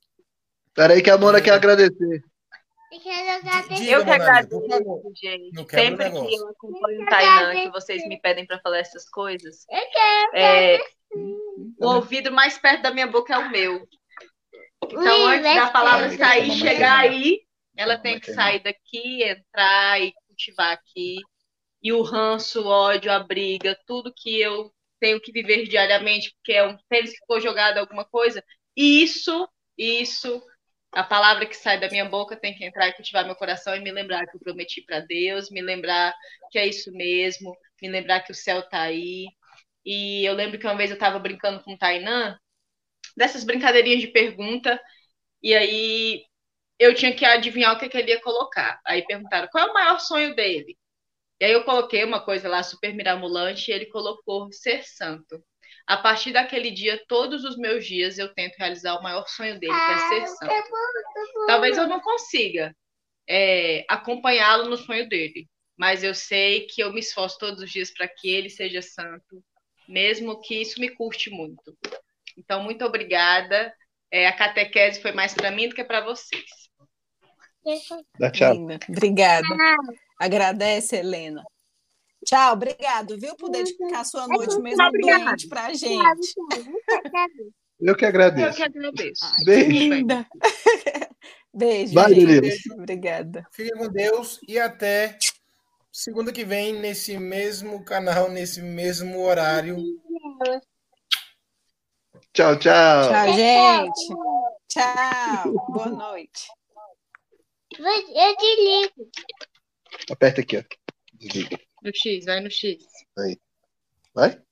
Peraí que a Mona quer agradecer. Eu quero agradecer. Diga, Eu que agradeço, gente. Sempre que eu acompanho o Tainan, que vocês me pedem para falar essas coisas, Eu quero é, o ouvido mais perto da minha boca é o meu. Então, Ui, antes da palavra sair, chegar aí, ela tem que sair daqui, entrar e cultivar aqui. E o ranço, o ódio, a briga, tudo que eu tenho que viver diariamente, porque é um tênis que ficou jogado, alguma coisa, isso, isso, a palavra que sai da minha boca tem que entrar e cultivar meu coração e me lembrar que eu prometi para Deus, me lembrar que é isso mesmo, me lembrar que o céu tá aí. E eu lembro que uma vez eu estava brincando com o Tainan, dessas brincadeirinhas de pergunta, e aí eu tinha que adivinhar o que, que ele ia colocar. Aí perguntaram qual é o maior sonho dele. E aí eu coloquei uma coisa lá super miramulante e ele colocou ser santo. A partir daquele dia, todos os meus dias eu tento realizar o maior sonho dele, que é ser santo. Talvez eu não consiga é, acompanhá-lo no sonho dele, mas eu sei que eu me esforço todos os dias para que ele seja santo, mesmo que isso me custe muito. Então, muito obrigada. É, a catequese foi mais para mim do que para vocês. Dá tchau. Obrigada. Agradece, Helena. Tchau, obrigado, viu, por dedicar sua noite mesmo Obrigada. doente pra gente. Eu que Eu agradeço. que agradeço. Ai, que Beijo. linda. Beijo, Vai, gente. Danilo. Obrigada. Fiquem com Deus e até segunda que vem, nesse mesmo canal, nesse mesmo horário. Tchau, tchau. Tchau, gente. Tchau. Boa noite. Eu desligo. Aperta aqui, ó. Desliga. No X, vai no X. Vai?